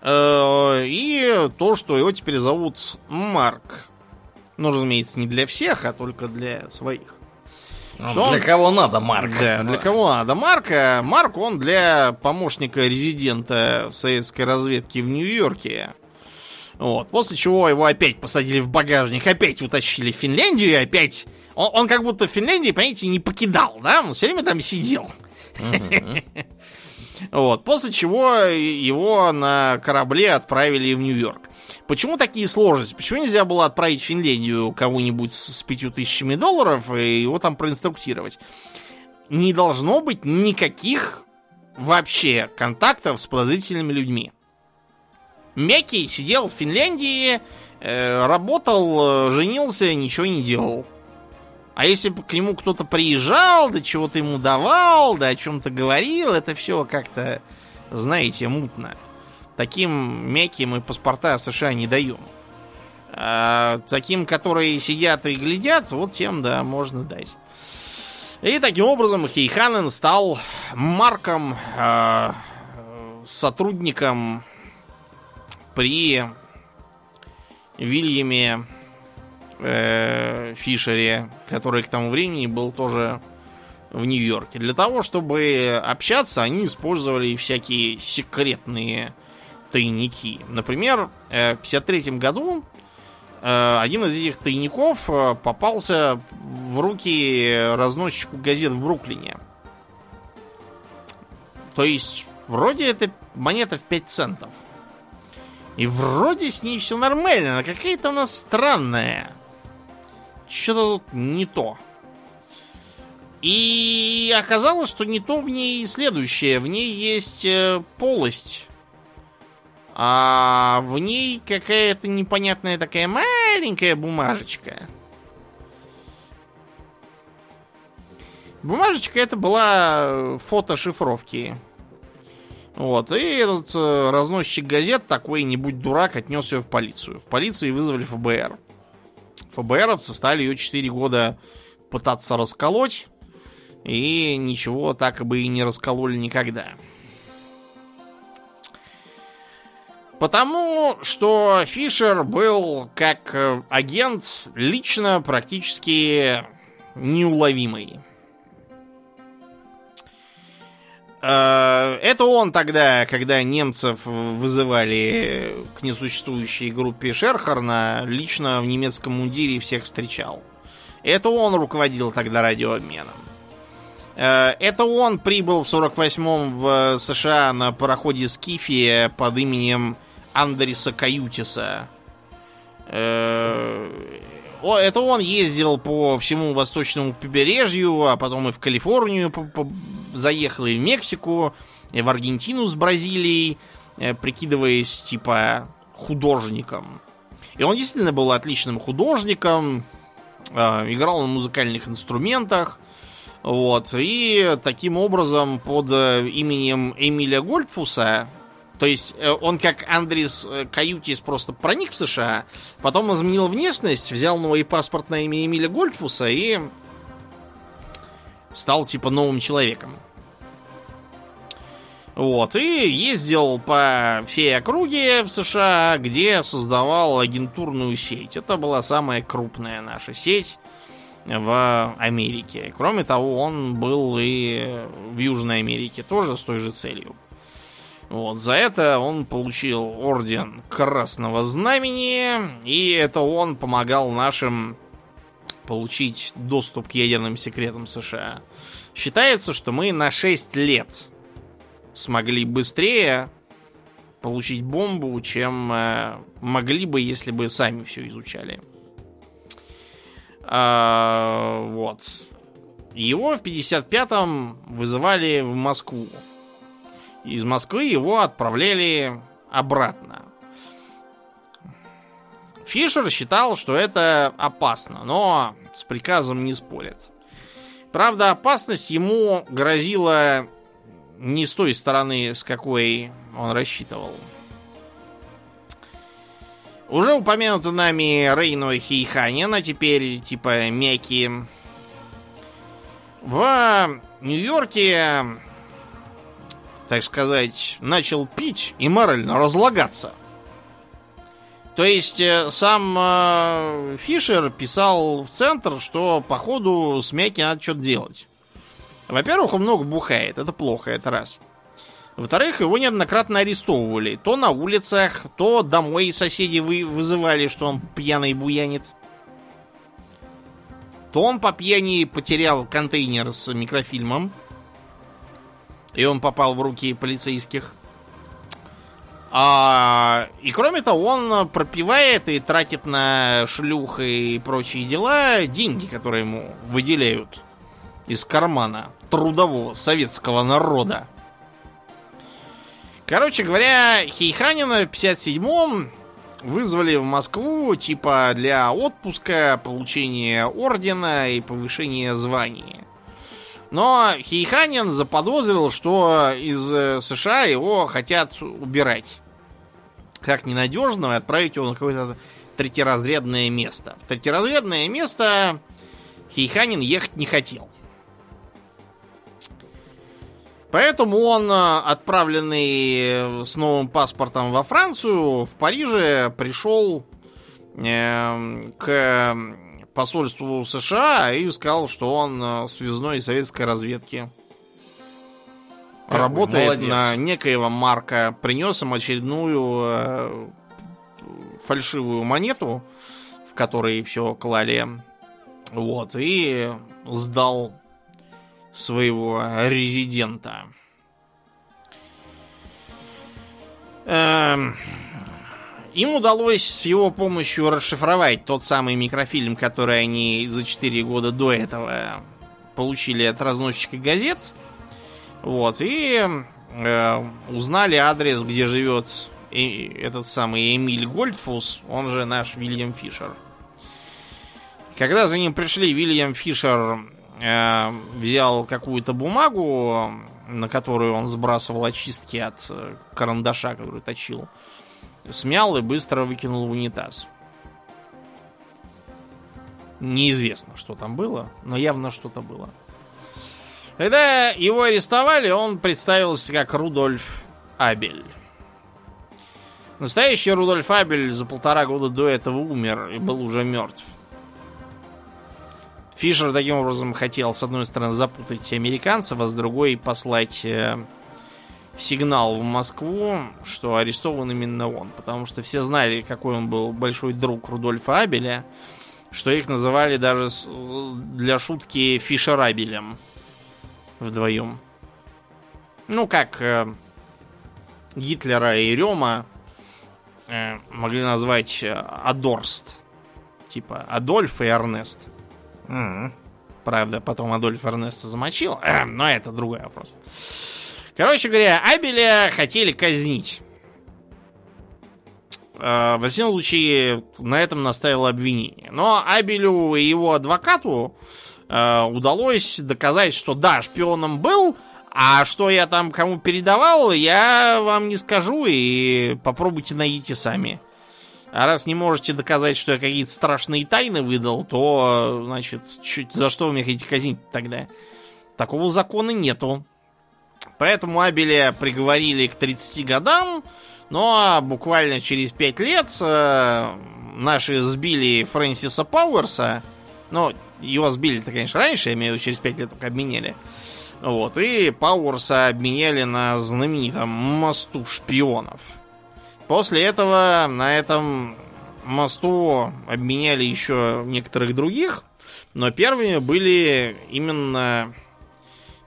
Э, и то, что его теперь зовут Марк. Ну, разумеется, не для всех, а только для своих. Ну, что для он... кого надо Марк? Да, для кого надо Марка. Марк, он для помощника резидента советской разведки в Нью-Йорке. Вот. После чего его опять посадили в багажник, опять утащили в Финляндию, и опять... Он, он как будто в Финляндии, понимаете, не покидал, да? Он все время там сидел. Uh-huh. Вот. После чего его на корабле отправили в Нью-Йорк. Почему такие сложности? Почему нельзя было отправить в Финляндию кого-нибудь с пятью тысячами долларов и его там проинструктировать? Не должно быть никаких вообще контактов с подозрительными людьми. Мекки сидел в Финляндии, э, работал, э, женился, ничего не делал. А если бы к нему кто-то приезжал, да чего-то ему давал, да о чем-то говорил, это все как-то, знаете, мутно. Таким мяким мы паспорта США не даем. А таким, которые сидят и глядят, вот тем, да, можно дать. И таким образом Хейханен стал марком, э, сотрудником при Вильяме э, Фишере, который к тому времени был тоже в Нью-Йорке. Для того, чтобы общаться, они использовали всякие секретные тайники. Например, э, в 1953 году э, один из этих тайников э, попался в руки разносчику газет в Бруклине. То есть, вроде это монета в 5 центов. И вроде с ней все нормально, но какая-то она странная что-то тут не то. И оказалось, что не то в ней следующее. В ней есть э, полость. А в ней какая-то непонятная такая маленькая бумажечка. Бумажечка это была фото шифровки. Вот, и этот э, разносчик газет такой, не будь дурак, отнес ее в полицию. В полиции вызвали ФБР. ФБРовцы стали ее 4 года пытаться расколоть. И ничего так бы и не раскололи никогда. Потому что Фишер был как э, агент лично практически неуловимый. Это он тогда, когда немцев вызывали к несуществующей группе Шерхарна, лично в немецком мундире всех встречал. Это он руководил тогда радиообменом. Э, это он прибыл в 48-м в США на пароходе Скифия под именем Андреса Каютиса. Э, это он ездил по всему восточному побережью, а потом и в Калифорнию заехал, и в Мексику, и в Аргентину с Бразилией, э, прикидываясь типа художником. И он действительно был отличным художником, играл на музыкальных инструментах, вот. И таким образом под э, именем Эмиля Гольдфуса, то есть э, он как Андрис э, Каютис просто проник в США, потом изменил внешность, взял новый паспорт на имя Эмиля Гольдфуса и стал типа новым человеком. Вот, и ездил по всей округе в США, где создавал агентурную сеть. Это была самая крупная наша сеть в Америке. Кроме того, он был и в Южной Америке тоже с той же целью. Вот, за это он получил орден Красного Знамени, и это он помогал нашим получить доступ к ядерным секретам США. Считается, что мы на 6 лет смогли быстрее получить бомбу, чем э, могли бы, если бы сами все изучали. А, вот. Его в 55-м вызывали в Москву. Из Москвы его отправляли обратно. Фишер считал, что это опасно, но с приказом не спорят. Правда, опасность ему грозила не с той стороны, с какой он рассчитывал. Уже упомянуты нами Рейно Хейханин, а теперь типа Мяки. В Нью-Йорке, так сказать, начал пить и морально разлагаться. То есть э, сам э, Фишер писал в центр, что походу с Мяки надо что-то делать. Во-первых, он много бухает, это плохо, это раз. Во-вторых, его неоднократно арестовывали. То на улицах, то домой соседи вы вызывали, что он пьяный буянит. То он по пьяни потерял контейнер с микрофильмом. И он попал в руки полицейских. А, и кроме того, он пропивает и тратит на шлюх и прочие дела деньги, которые ему выделяют из кармана трудового советского народа. Короче говоря, Хейханина в 57-м вызвали в Москву типа для отпуска, получения ордена и повышения звания. Но Хейханин заподозрил, что из э, США его хотят убирать как ненадежного и отправить его на какое-то третьеразрядное место. В третьеразрядное место Хейханин ехать не хотел. Поэтому он, э, отправленный э, с новым паспортом во Францию, в Париже пришел э, к посольству США и сказал, что он э, связной советской разведки. Эх, Работает молодец. на некоего Марка. Принес им очередную э, фальшивую монету, в которой все клали. Вот. И сдал своего резидента. Эм, им удалось с его помощью расшифровать тот самый микрофильм, который они за 4 года до этого получили от разносчика газет. Вот, и э, узнали адрес, где живет э, этот самый Эмиль Гольдфус, он же наш Вильям Фишер. Когда за ним пришли, Вильям Фишер э, взял какую-то бумагу, на которую он сбрасывал очистки от э, карандаша, который точил, смял и быстро выкинул в унитаз. Неизвестно, что там было, но явно что-то было. Когда его арестовали, он представился как Рудольф Абель. Настоящий Рудольф Абель за полтора года до этого умер и был уже мертв. Фишер таким образом хотел, с одной стороны, запутать американцев, а с другой послать э, сигнал в Москву, что арестован именно он. Потому что все знали, какой он был большой друг Рудольфа Абеля, что их называли даже для шутки Фишерабелем вдвоем. Ну, как э, Гитлера и Рема э, могли назвать э, Адорст. Типа Адольф и Эрнест. М. Правда, потом Адольф Эрнеста замочил, э, но это другой вопрос. Короче говоря, Абеля хотели казнить. Э, во всяком случае, на этом наставило обвинение. Но Абелю и его адвокату э, удалось доказать, что да, шпионом был, а что я там кому передавал, я вам не скажу, и попробуйте найдите сами. А раз не можете доказать, что я какие-то страшные тайны выдал, то, значит, чуть, за что вы меня хотите казнить тогда? Такого закона нету. Поэтому Абеля приговорили к 30 годам, но буквально через 5 лет э, наши сбили Фрэнсиса Пауэрса. Ну, его сбили-то, конечно, раньше, я имею в виду, через 5 лет только обменяли. Вот, и Пауэрса обменяли на знаменитом мосту шпионов. После этого на этом мосту обменяли еще некоторых других, но первыми были именно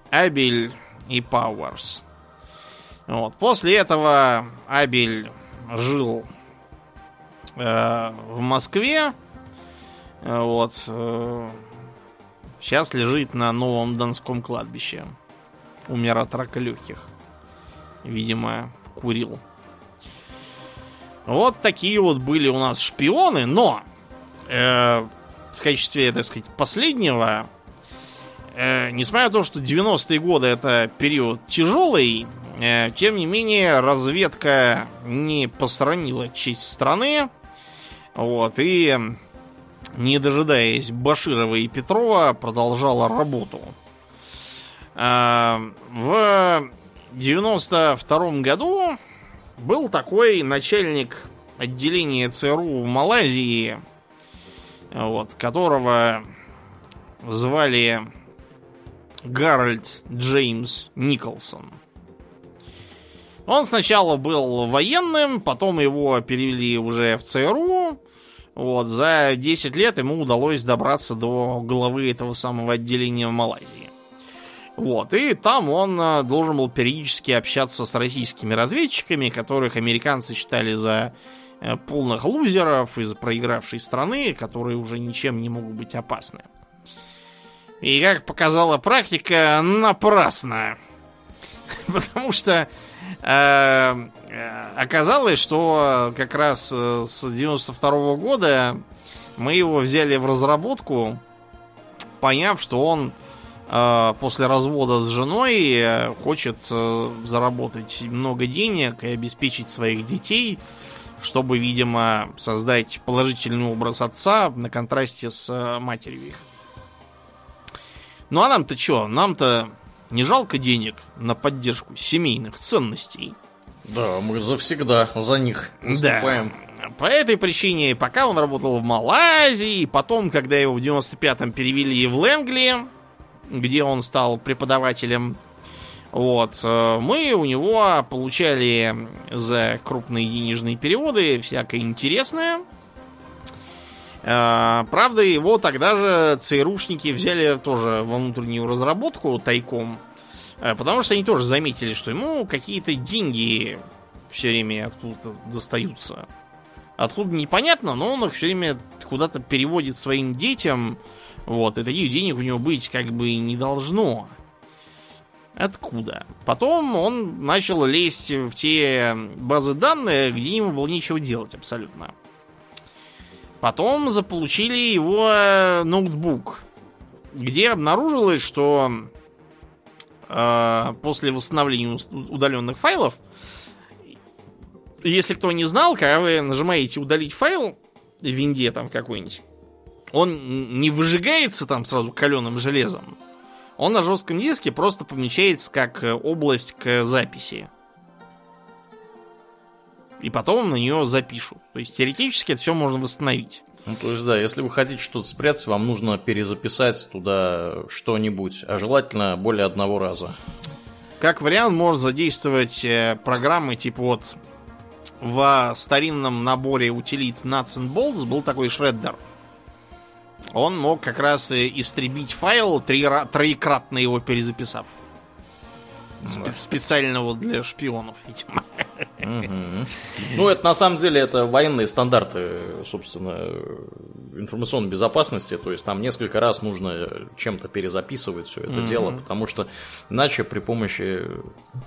Абель и Пауэрс. Вот. После этого Абель жил э, в Москве. Вот. э, сейчас лежит на новом Донском кладбище. Умер от рака легких. Видимо, курил. Вот такие вот были у нас шпионы, но э, в качестве, так сказать, последнего, э, несмотря на то, что 90-е годы это период тяжелый, э, тем не менее разведка не постранила честь страны. Вот, и не дожидаясь Баширова и Петрова, продолжала работу. Э, в 92 году был такой начальник отделения ЦРУ в Малайзии, вот, которого звали Гарольд Джеймс Николсон. Он сначала был военным, потом его перевели уже в ЦРУ. Вот, за 10 лет ему удалось добраться до главы этого самого отделения в Малайзии. Вот, и там он э, должен был периодически общаться с российскими разведчиками, которых американцы считали за э, полных лузеров из проигравшей страны, которые уже ничем не могут быть опасны. И как показала практика, напрасно. Потому что оказалось, что как раз э, с 92 года мы его взяли в разработку, поняв, что он э, после развода с женой э, хочет э, заработать много денег и обеспечить своих детей, чтобы, видимо, создать положительный образ отца на контрасте с э, матерью их. Ну а нам-то что? Нам-то не жалко денег на поддержку семейных ценностей. Да, мы завсегда за них выступаем. Да. По этой причине, пока он работал в Малайзии, потом, когда его в 95-м перевели в Лэнгли, где он стал преподавателем, вот, э, мы у него получали за крупные денежные переводы всякое интересное. Э, Правда, его тогда же ЦРУшники взяли тоже во внутреннюю разработку тайком, э, потому что они тоже заметили, что ему какие-то деньги все время откуда-то достаются. Откуда непонятно, но он их все время куда-то переводит своим детям Вот, и таких денег у него быть как бы не должно. Откуда? Потом он начал лезть в те базы данных, где ему было нечего делать абсолютно. Потом заполучили его э, ноутбук, где обнаружилось, что э, после восстановления удаленных файлов, если кто не знал, когда вы нажимаете удалить файл в винде там какой-нибудь, он не выжигается там сразу каленым железом. Он на жестком диске просто помечается как э, область к записи. И потом на нее запишут. То есть теоретически это все можно восстановить. Ну, то есть, да, если вы хотите что-то спрятать, вам нужно перезаписать туда что-нибудь, а желательно более одного раза. Как вариант, можно задействовать э, программы типа вот в старинном наборе утилит Nuts and Bolts был такой шреддер он мог как раз истребить файл, три, троекратно его перезаписав. Спе- специально вот для шпионов, видимо. Ну, это на самом деле это военные стандарты, собственно, информационной безопасности. То есть там несколько раз нужно чем-то перезаписывать все это дело, потому что иначе при помощи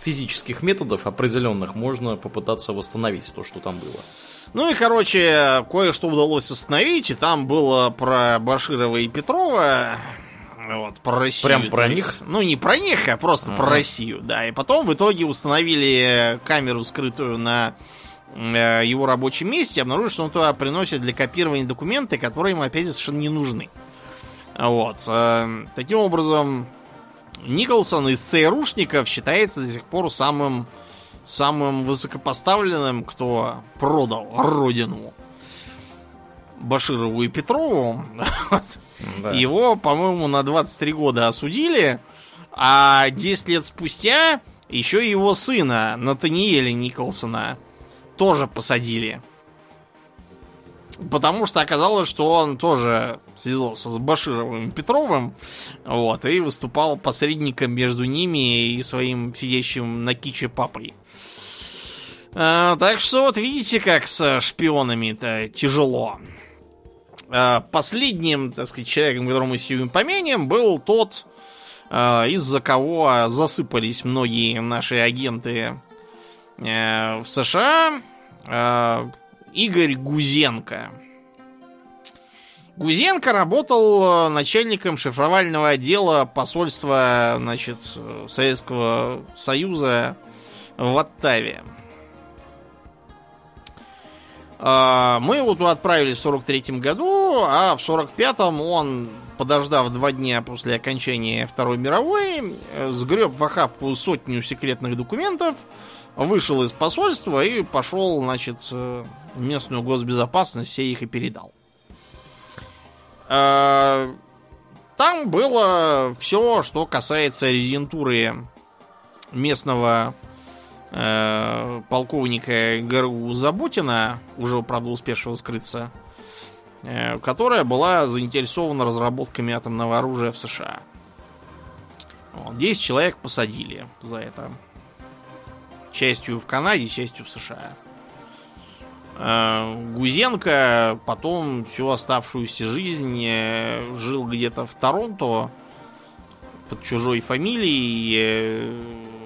физических методов определенных можно попытаться восстановить то, что там было. Ну и, короче, кое-что удалось остановить, и там было про Баширова и Петрова, вот, про Россию. Прям про них? Ну, не про них, а просто ага. про Россию, да. И потом в итоге установили камеру, скрытую на э, его рабочем месте, обнаружили, что он туда приносит для копирования документы, которые ему, опять же, совершенно не нужны. Вот. Э, таким образом, Николсон из ЦРУшников считается до сих пор самым самым высокопоставленным, кто продал родину Баширову и Петрову. Да. Его, по-моему, на 23 года осудили, а 10 лет спустя еще его сына, Натаниэля Николсона, тоже посадили. Потому что оказалось, что он тоже связался с Башировым и Петровым, вот, и выступал посредником между ними и своим сидящим на киче папой. А, так что вот видите, как с шпионами-то тяжело. А, последним, так сказать, человеком, которому мы сегодня помянем, был тот, а, из-за кого засыпались многие наши агенты а, в США, Игорь Гузенко. Гузенко работал начальником шифровального отдела посольства значит, Советского Союза в Оттаве. А, мы туда отправили в 43 году, а в 45-м он, подождав два дня после окончания Второй мировой, э, сгреб в охапку сотню секретных документов, вышел из посольства и пошел, значит, э, местную госбезопасность, все их и передал. А, там было все, что касается резидентуры местного э, полковника ГРУ Заботина, уже, правда, успевшего скрыться, э, которая была заинтересована разработками атомного оружия в США. Вот, 10 человек посадили за это. Частью в Канаде, частью в США. Э, Гузенко потом всю оставшуюся жизнь э, жил где-то в Торонто под чужой фамилией э,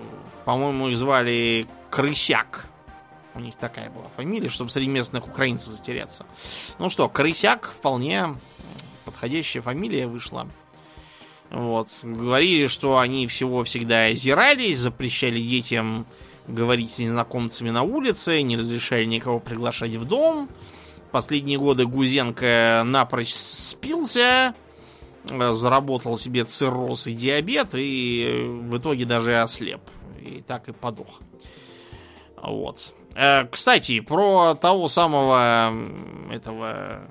по-моему, их звали Крысяк. У них такая была фамилия, чтобы среди местных украинцев затеряться. Ну что, Крысяк вполне подходящая фамилия вышла. Вот. Говорили, что они всего всегда озирались, запрещали детям говорить с незнакомцами на улице, не разрешали никого приглашать в дом. Последние годы Гузенко напрочь спился, заработал себе цирроз и диабет, и в итоге даже ослеп и так и подох. Вот. Э, кстати, про того самого этого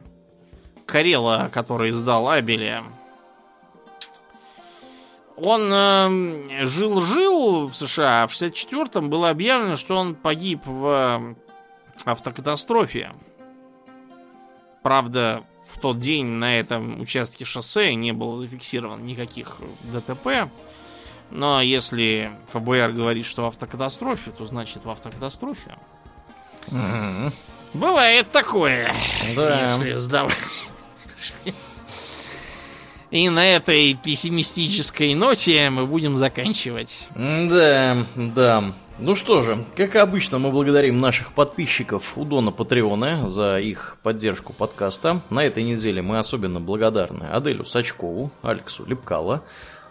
Карела, который издал Абеля. Он э, жил-жил в США, а в 64-м было объявлено, что он погиб в автокатастрофе. Правда, в тот день на этом участке шоссе не было зафиксировано никаких ДТП. Но если ФБР говорит, что в автокатастрофе, то значит в автокатастрофе. Угу. Бывает такое, да. если сдавать. И на этой пессимистической ноте мы будем заканчивать. Да, да. Ну что же, как обычно, мы благодарим наших подписчиков у Дона Патреона за их поддержку подкаста. На этой неделе мы особенно благодарны Аделю Сачкову, Алексу Лепкало,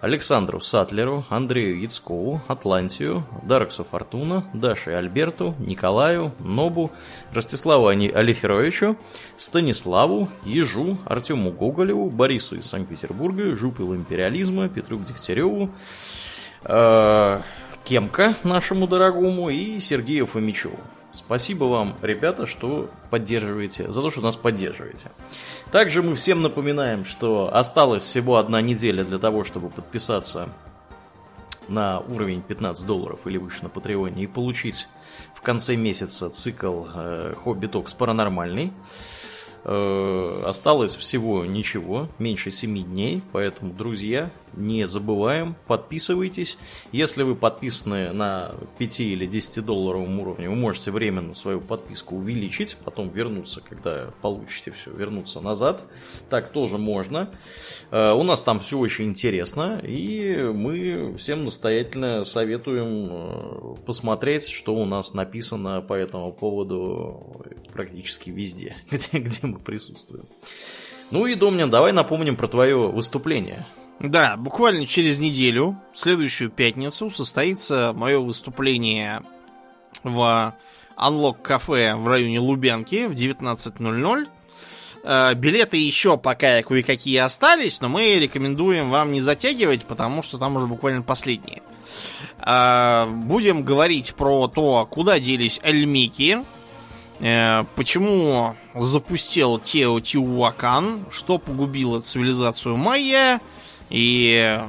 Александру Сатлеру, Андрею Яцкову, Атлантию, Дараксу Фортуна, Даше Альберту, Николаю, Нобу, Ростиславу Алиферовичу, Станиславу, Ежу, Артему Гоголеву, Борису из Санкт-Петербурга, Жупилу Империализма, Петру Дегтяреву, э, Кемка нашему дорогому и Сергею Фомичеву. Спасибо вам, ребята, что поддерживаете, за то, что нас поддерживаете. Также мы всем напоминаем, что осталась всего одна неделя для того, чтобы подписаться на уровень 15 долларов или выше на Патреоне и получить в конце месяца цикл э, Хобби Токс Паранормальный. Э, осталось всего ничего, меньше 7 дней, поэтому, друзья, не забываем, подписывайтесь. Если вы подписаны на 5 или 10 долларовом уровне, вы можете временно свою подписку увеличить, потом вернуться, когда получите все, вернуться назад. Так тоже можно. Э, у нас там все очень интересно, и мы всем настоятельно советуем э, посмотреть, что у нас написано по этому поводу практически везде, где, где мы присутствуем. Ну и, Домнин, давай напомним про твое выступление. Да, буквально через неделю, в следующую пятницу, состоится мое выступление в Unlock кафе в районе Лубянки в 19.00. Э, билеты еще пока кое-какие остались, но мы рекомендуем вам не затягивать, потому что там уже буквально последние. Э, будем говорить про то, куда делись Эльмики, э, почему запустил Теотиуакан, что погубило цивилизацию майя, и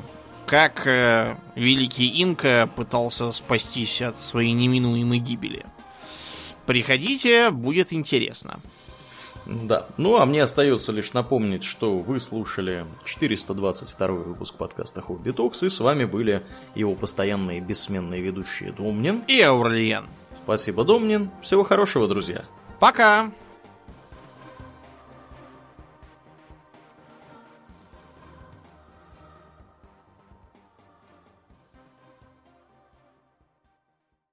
как э, великий Инка пытался спастись от своей неминуемой гибели. Приходите, будет интересно. Да. Ну, а мне остается лишь напомнить, что вы слушали 422 выпуск подкаста Хобби Токс, и с вами были его постоянные бессменные ведущие Домнин и Аурлиен. Спасибо, Домнин. Всего хорошего, друзья. Пока!